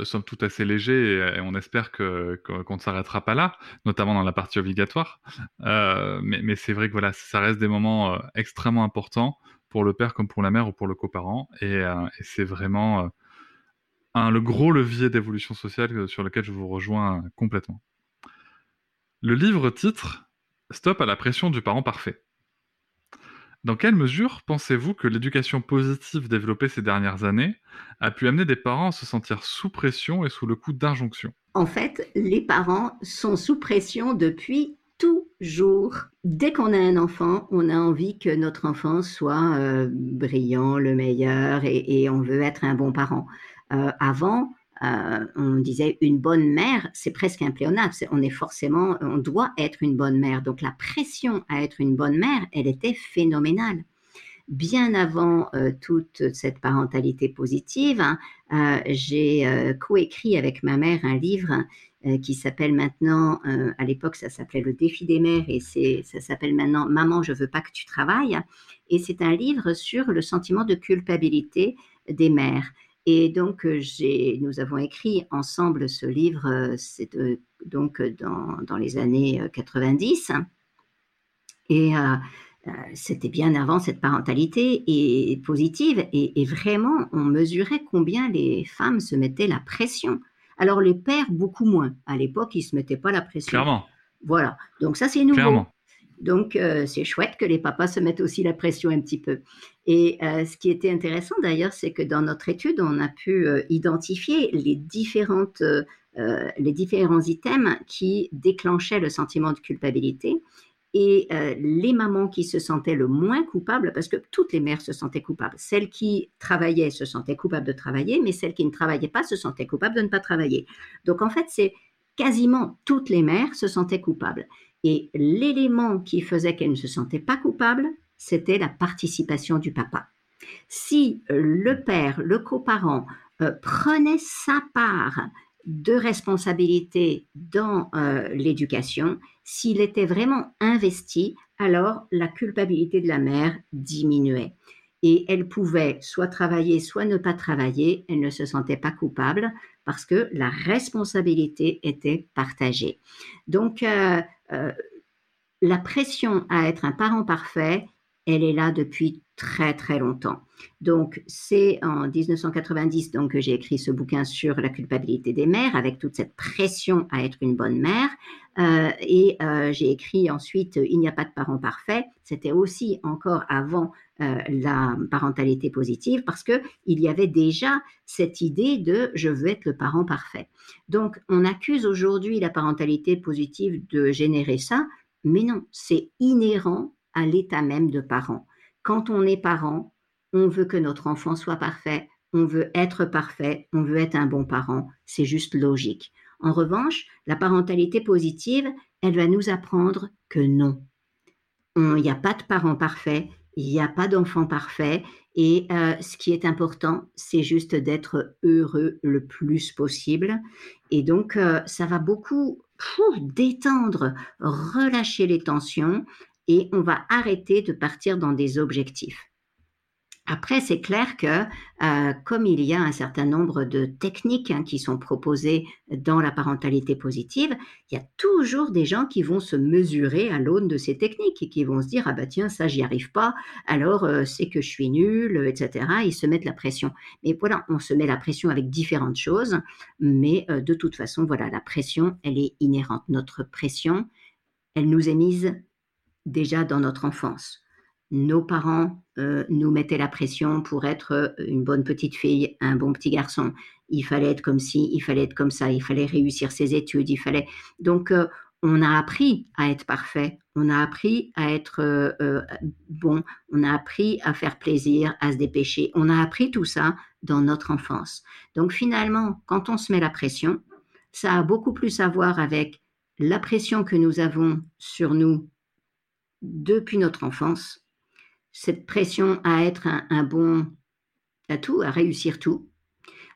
somme toute assez léger et, on espère qu'on que, ne s'arrêtera pas là, notamment dans la partie obligatoire. mais, mais c'est vrai que voilà, ça reste des moments extrêmement importants pour le père comme pour la mère ou pour le coparent. Et, et c'est vraiment le gros levier d'évolution sociale euh, sur lequel je vous rejoins complètement. Le livre titre Stop à la pression du parent parfait. Dans quelle mesure pensez-vous que l'éducation positive développée ces dernières années a pu amener des parents à se sentir sous pression et sous le coup d'injonctions En fait, les parents sont sous pression depuis toujours. Dès qu'on a un enfant, on a envie que notre enfant soit euh, brillant, le meilleur, et, on veut être un bon parent. Euh, avant, euh, on disait une bonne mère, c'est presque impléonable. On est forcément, on doit être une bonne mère. Donc la pression à être une bonne mère, elle était phénoménale. Bien avant euh, toute cette parentalité positive, hein, j'ai coécrit avec ma mère un livre qui s'appelle maintenant, à l'époque ça s'appelait Le défi des mères et ça s'appelle maintenant Maman, je veux pas que tu travailles. Et c'est un livre sur le sentiment de culpabilité des mères. Et donc, euh, nous avons écrit ensemble ce livre, euh, c'est euh, donc dans, les années 90. Et c'était bien avant cette parentalité et positive. Et, vraiment, on mesurait combien les femmes se mettaient la pression. Alors, les pères, beaucoup moins. À l'époque, ils ne se mettaient pas la pression. Clairement. Voilà. Donc, ça, c'est nouveau. Clairement. Donc, euh, c'est chouette que les papas se mettent aussi la pression un petit peu. Et euh, ce qui était intéressant d'ailleurs, c'est que dans notre étude, on a pu euh, identifier les, différentes, les différents items qui déclenchaient le sentiment de culpabilité. Et les mamans qui se sentaient le moins coupables, parce que toutes les mères se sentaient coupables, celles qui travaillaient se sentaient coupables de travailler, mais celles qui ne travaillaient pas se sentaient coupables de ne pas travailler. Donc en fait, c'est quasiment toutes les mères se sentaient coupables. Et l'élément qui faisait qu'elle ne se sentait pas coupable, c'était la participation du papa. Si le père, le coparent, euh, prenait sa part de responsabilité dans euh, l'éducation, s'il était vraiment investi, alors la culpabilité de la mère diminuait. Et elle pouvait soit travailler, soit ne pas travailler. Elle ne se sentait pas coupable parce que la responsabilité était partagée. Donc, euh, euh, la pression à être un parent parfait, elle est là depuis très très longtemps. Donc c'est en 1990 donc que j'ai écrit ce bouquin sur la culpabilité des mères avec toute cette pression à être une bonne mère euh, et euh, j'ai écrit ensuite Il n'y a pas de parent parfait. C'était aussi encore avant euh, la parentalité positive parce que il y avait déjà cette idée de je veux être le parent parfait. Donc on accuse aujourd'hui la parentalité positive de générer ça, mais non, c'est inhérent à l'état même de parent. Quand on est parent, on veut que notre enfant soit parfait, on veut être parfait, on veut être un bon parent. C'est juste logique. En revanche, la parentalité positive, elle va nous apprendre que non. Il n'y a pas de parent parfait, il n'y a pas d'enfant parfait. Et euh, ce qui est important, c'est juste d'être heureux le plus possible. Et donc, euh, ça va beaucoup détendre, relâcher les tensions et on va arrêter de partir dans des objectifs. Après, c'est clair que euh, comme il y a un certain nombre de techniques hein, qui sont proposées dans la parentalité positive, il y a toujours des gens qui vont se mesurer à l'aune de ces techniques et qui vont se dire ah bah tiens ça j'y arrive pas, alors euh, c'est que je suis nul, etc. Ils se mettent la pression. Mais voilà, on se met la pression avec différentes choses, mais euh, de toute façon voilà la pression elle est inhérente. Notre pression elle nous est mise déjà dans notre enfance. Nos parents euh, nous mettaient la pression pour être euh, une bonne petite fille, un bon petit garçon. Il fallait être comme ci, il fallait être comme ça, il fallait réussir ses études, il fallait. Donc, euh, on a appris à être parfait, on a appris à être bon, on a appris à faire plaisir, à se dépêcher. On a appris tout ça dans notre enfance. Donc, finalement, quand on se met la pression, ça a beaucoup plus à voir avec la pression que nous avons sur nous depuis notre enfance, cette pression à être un, bon à tout, à réussir tout,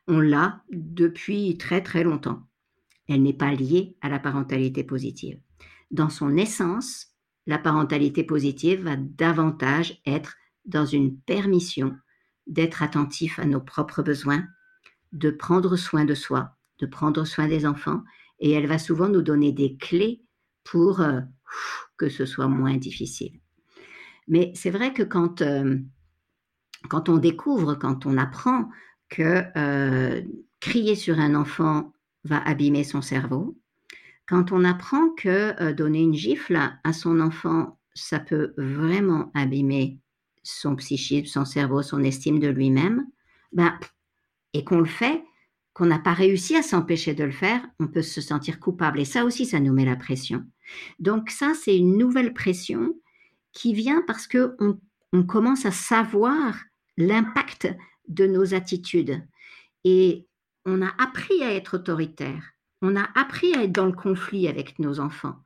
on l'a depuis très très longtemps. Elle n'est pas liée à la parentalité positive. Dans son essence, la parentalité positive va davantage être dans une permission d'être attentif à nos propres besoins, de prendre soin de soi, de prendre soin des enfants, et elle va souvent nous donner des clés pour euh, que ce soit moins difficile. Mais c'est vrai que quand, euh, quand on découvre, quand on apprend que euh, crier sur un enfant va abîmer son cerveau, quand on apprend que donner une gifle à son enfant, ça peut vraiment abîmer son psychisme, son cerveau, son estime de lui-même, ben, et qu'on le fait, qu'on n'a pas réussi à s'empêcher de le faire, on peut se sentir coupable. Et ça aussi, ça nous met la pression. Donc ça, c'est une nouvelle pression qui vient parce que on, commence à savoir l'impact de nos attitudes. Et on a appris à être autoritaire. On a appris à être dans le conflit avec nos enfants.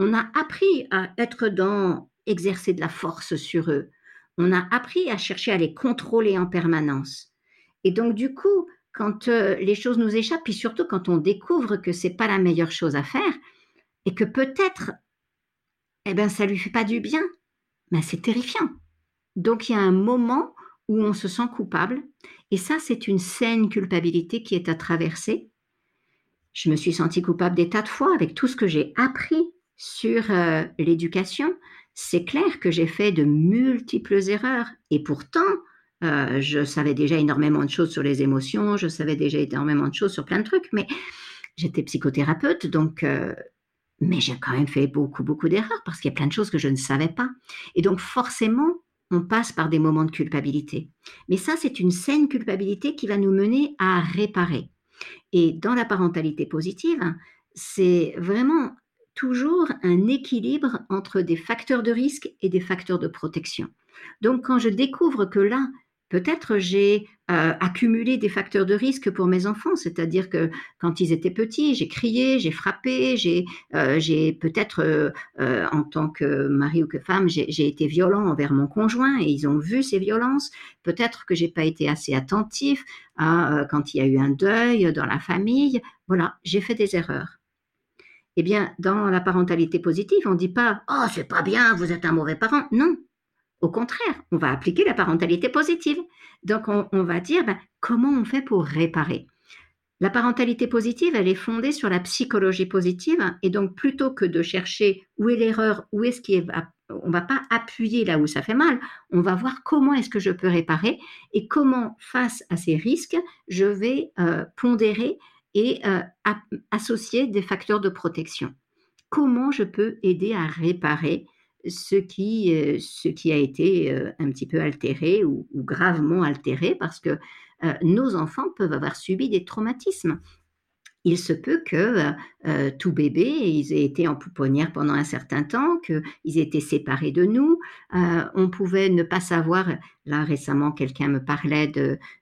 On a appris à être dans exercer de la force sur eux. On a appris à chercher à les contrôler en permanence. Et donc, du coup, quand euh, les choses nous échappent, puis surtout quand on découvre que c'est pas la meilleure chose à faire et que peut-être, eh ben, ça lui fait pas du bien, mais c'est terrifiant. Donc il y a un moment où on se sent coupable, et ça c'est une saine culpabilité qui est à traverser. Je me suis sentie coupable des tas de fois avec tout ce que j'ai appris sur euh, l'éducation. C'est clair que j'ai fait de multiples erreurs, et pourtant euh, je savais déjà énormément de choses sur les émotions, je savais déjà énormément de choses sur plein de trucs, mais j'étais psychothérapeute, donc, euh, mais j'ai quand même fait beaucoup, beaucoup d'erreurs parce qu'il y a plein de choses que je ne savais pas. Et donc, forcément, on passe par des moments de culpabilité. Mais ça, c'est une saine culpabilité qui va nous mener à réparer. Et dans la parentalité positive, c'est vraiment toujours un équilibre entre des facteurs de risque et des facteurs de protection. Donc, quand je découvre que là, Peut-être j'ai euh, accumulé des facteurs de risque pour mes enfants, c'est-à-dire que quand ils étaient petits, j'ai crié, j'ai frappé, j'ai euh, peut-être euh, en tant que mari ou que femme, j'ai été violent envers mon conjoint et ils ont vu ces violences. Peut-être que j'ai pas été assez attentif quand il y a eu un deuil dans la famille. Voilà, j'ai fait des erreurs. Eh bien, dans la parentalité positive, on ne dit pas Oh, c'est pas bien, vous êtes un mauvais parent. Non, au contraire, on va appliquer la parentalité positive. Donc, on, va dire ben, comment on fait pour réparer? La parentalité positive, elle est fondée sur la psychologie positive. Et donc, plutôt que de chercher où est l'erreur, où est-ce qui est, on va pas appuyer là où ça fait mal. On va voir comment est-ce que je peux réparer et comment, face à ces risques, je vais euh, pondérer et euh, associer des facteurs de protection. Comment je peux aider à réparer ce qui, euh, ce qui a été euh, un petit peu altéré ou, gravement altéré parce que euh, nos enfants peuvent avoir subi des traumatismes. Il se peut que tout bébé, ils aient été en pouponnière pendant un certain temps, qu'ils aient été séparés de nous. on pouvait ne pas savoir. Là récemment, quelqu'un me parlait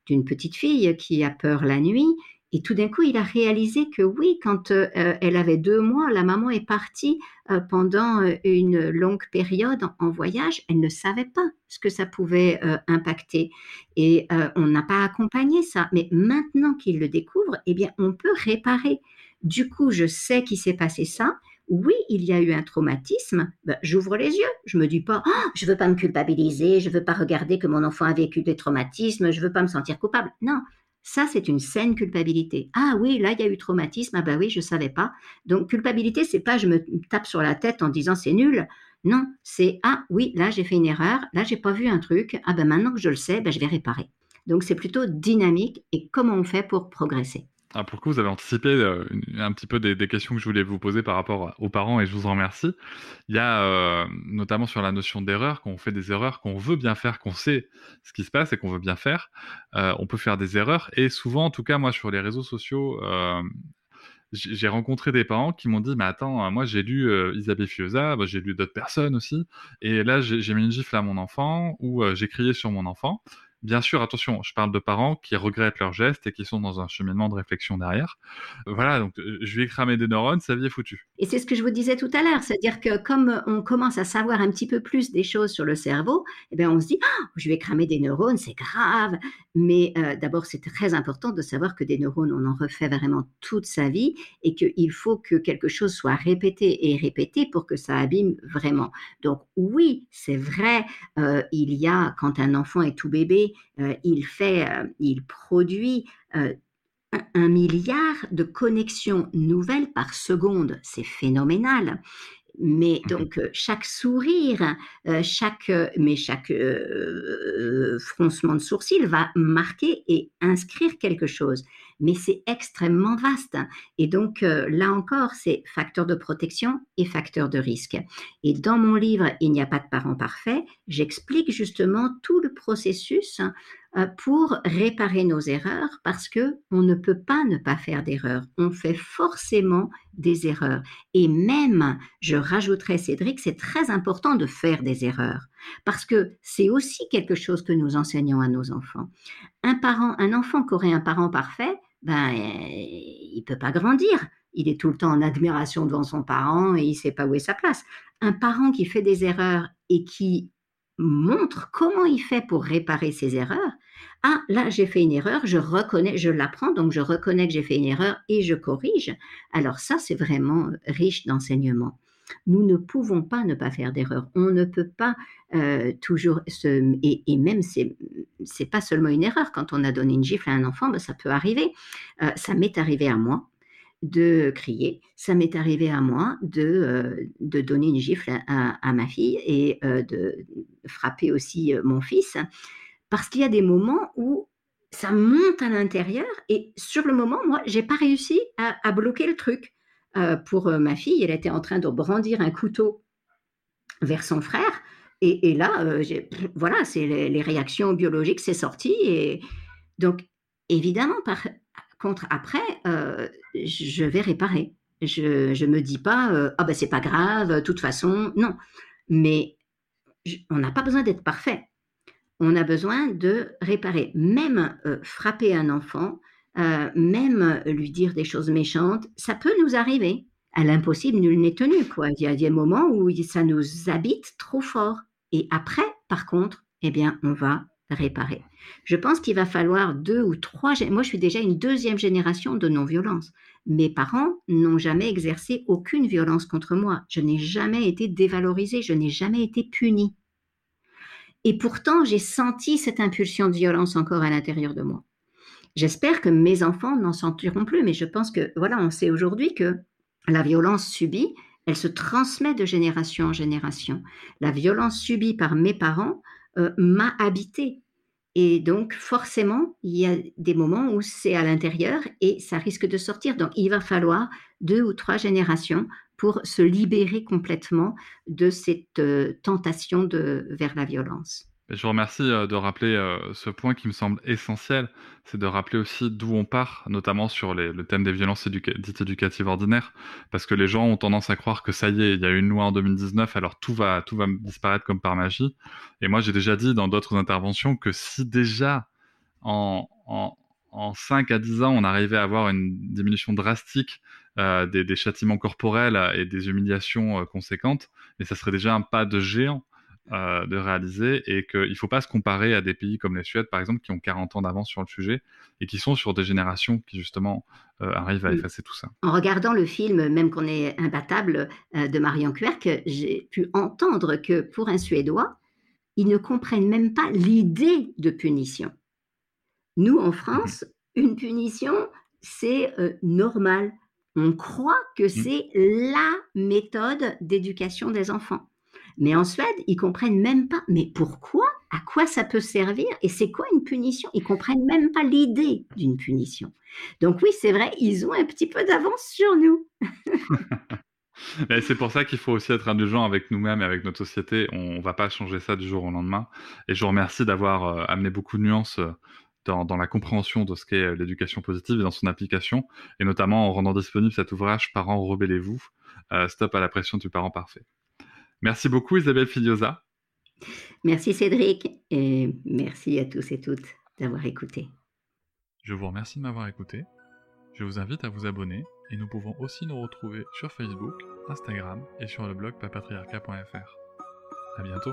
d'une petite fille qui a peur la nuit et tout d'un coup, il a réalisé que oui, quand euh, elle avait deux mois, la maman est partie euh, pendant euh, une longue période en, voyage. Elle ne savait pas ce que ça pouvait impacter. Et on n'a pas accompagné ça. Mais maintenant qu'il le découvre, eh bien, on peut réparer. Du coup, je sais qu'il s'est passé ça. Oui, il y a eu un traumatisme. Ben, J'ouvre les yeux. Je me dis pas, oh, je veux pas me culpabiliser, je veux pas regarder que mon enfant a vécu des traumatismes, je veux pas me sentir coupable. Non, ça, c'est une saine culpabilité. Ah oui, là, il y a eu traumatisme. Ah bah oui, je ne savais pas. Donc, culpabilité, c'est pas je me tape sur la tête en disant c'est nul. Non, c'est ah oui, là, j'ai fait une erreur. Là, j'ai pas vu un truc. Ah ben maintenant que je le sais, ben, je vais réparer. Donc, c'est plutôt dynamique et comment on fait pour progresser. Ah, pour vous avez anticipé euh, un petit peu des, questions que je voulais vous poser par rapport aux parents et je vous en remercie. Il y a euh, notamment sur la notion d'erreur, quand on fait des erreurs, qu'on veut bien faire, qu'on sait ce qui se passe et qu'on veut bien faire, euh, on peut faire des erreurs. Et souvent, en tout cas, moi, sur les réseaux sociaux, j'ai rencontré des parents qui m'ont dit mais attends moi j'ai lu Isabelle Fioza bah, j'ai lu d'autres personnes aussi et là j'ai mis une gifle à mon enfant ou j'ai crié sur mon enfant Bien sûr, attention, je parle de parents qui regrettent leurs gestes et qui sont dans un cheminement de réflexion derrière. Voilà, donc euh, je lui ai cramé des neurones, sa vie est foutue. Et c'est ce que je vous disais tout à l'heure, c'est-à-dire que comme on commence à savoir un petit peu plus des choses sur le cerveau, eh bien on se dit, oh, je vais cramer des neurones, c'est grave. Mais euh, d'abord, c'est très important de savoir que des neurones, on en refait vraiment toute sa vie et qu'il faut que quelque chose soit répété et répété pour que ça abîme vraiment. Donc oui, c'est vrai, euh, il y a, quand un enfant est tout bébé, euh, il fait, euh, il produit euh, un milliard de connexions nouvelles par seconde. C'est phénoménal. Mais mmh donc chaque sourire, chaque mais chaque froncement de sourcil va marquer et inscrire quelque chose. Mais c'est extrêmement vaste. Et donc là encore, c'est facteur de protection et facteur de risque. Et dans mon livre Il n'y a pas de parents parfaits, j'explique justement tout le processus euh, pour réparer nos erreurs parce que on ne peut pas ne pas faire d'erreurs. On fait forcément des erreurs. Et même, je rajouterais Cédric, c'est très important de faire des erreurs parce que c'est aussi quelque chose que nous enseignons à nos enfants. Un parent, un enfant qui aurait un parent parfait, ben, il peut pas grandir. Il est tout le temps en admiration devant son parent et il sait pas où est sa place. Un parent qui fait des erreurs et qui montre comment il fait pour réparer ses erreurs. Ah, là, j'ai fait une erreur, je reconnais, je l'apprends, donc je reconnais que j'ai fait une erreur et je corrige. Alors ça, c'est vraiment riche d'enseignement. Nous ne pouvons pas ne pas faire d'erreur. On ne peut pas euh, toujours se... Et, même, c'est c'est pas seulement une erreur. Quand on a donné une gifle à un enfant, ben, ça peut arriver. Euh, ça m'est arrivé à moi de crier. Ça m'est arrivé à moi de, euh, de donner une gifle à, ma fille et de frapper aussi mon fils, parce qu'il y a des moments où ça monte à l'intérieur et sur le moment, moi, j'ai pas réussi à, bloquer le truc. Pour ma fille, elle était en train de brandir un couteau vers son frère. Et, là, voilà, c'est les, réactions biologiques, c'est sorti. Et donc, évidemment, par, contre, après, euh, je vais réparer. Je ne me dis pas, euh, ah ben c'est pas grave, de toute façon, non. Mais on n'a pas besoin d'être parfait. on a besoin de réparer. Même euh, frapper un enfant, euh, même lui dire des choses méchantes, ça peut nous arriver. À l'impossible, nul n'est tenu. Il y a des moments où ça nous habite trop fort. Et après, par contre, eh bien, on va réparer. Je pense qu'il va falloir deux ou trois. Moi, je suis déjà une deuxième génération de non-violence. Mes parents n'ont jamais exercé aucune violence contre moi. Je n'ai jamais été dévalorisée. Je n'ai jamais été punie. Et pourtant, j'ai senti cette impulsion de violence encore à l'intérieur de moi. J'espère que mes enfants n'en sentiront plus, mais je pense que, voilà, on sait aujourd'hui que la violence subie, elle se transmet de génération en génération. La violence subie par mes parents euh, m'a habité. Et donc, forcément, il y a des moments où c'est à l'intérieur et ça risque de sortir. Donc, il va falloir deux ou trois générations pour se libérer complètement de cette euh, tentation de, vers la violence. Je vous remercie euh, de rappeler euh, ce point qui me semble essentiel, c'est de rappeler aussi d'où on part, notamment sur le thème des violences dites éducatives ordinaires, parce que les gens ont tendance à croire que ça y est, il y a une loi en 2019, alors tout va, tout va disparaître comme par magie. Et moi, j'ai déjà dit dans d'autres interventions que si déjà en, en, en 5 à 10 ans, on arrivait à avoir une diminution drastique euh, des, châtiments corporels et des humiliations conséquentes, mais ça serait déjà un pas de géant euh, de réaliser et qu'il ne faut pas se comparer à des pays comme les Suèdes, par exemple, qui ont 40 ans d'avance sur le sujet et qui sont sur des générations qui, justement, euh, arrivent à effacer tout ça. En regardant le film, même qu'on est imbattable, euh, de Marion Querc, j'ai pu entendre que pour un Suédois, ils ne comprennent même pas l'idée de punition. Nous, en France, mhm. une punition, c'est normal. On croit que mhm. c'est la méthode d'éducation des enfants. Mais en Suède, ils comprennent même pas. Mais pourquoi? À quoi ça peut servir? Et c'est quoi une punition? Ils comprennent même pas l'idée d'une punition. Donc oui, c'est vrai, ils ont un petit peu d'avance sur nous. c'est pour ça qu'il faut aussi être indulgent avec nous-mêmes et avec notre société. On ne va pas changer ça du jour au lendemain. Et je vous remercie d'avoir euh, amené beaucoup de nuances euh, dans, la compréhension de ce qu'est euh, l'éducation positive et dans son application, et notamment en rendant disponible cet ouvrage Parents, rebellez-vous, Stop à la pression du parent parfait. Merci beaucoup Isabelle Filiosa. Merci Cédric et merci à tous et toutes d'avoir écouté. Je vous remercie de m'avoir écouté. Je vous invite à vous abonner et nous pouvons aussi nous retrouver sur Facebook, Instagram et sur le blog papatriarca.fr. À bientôt.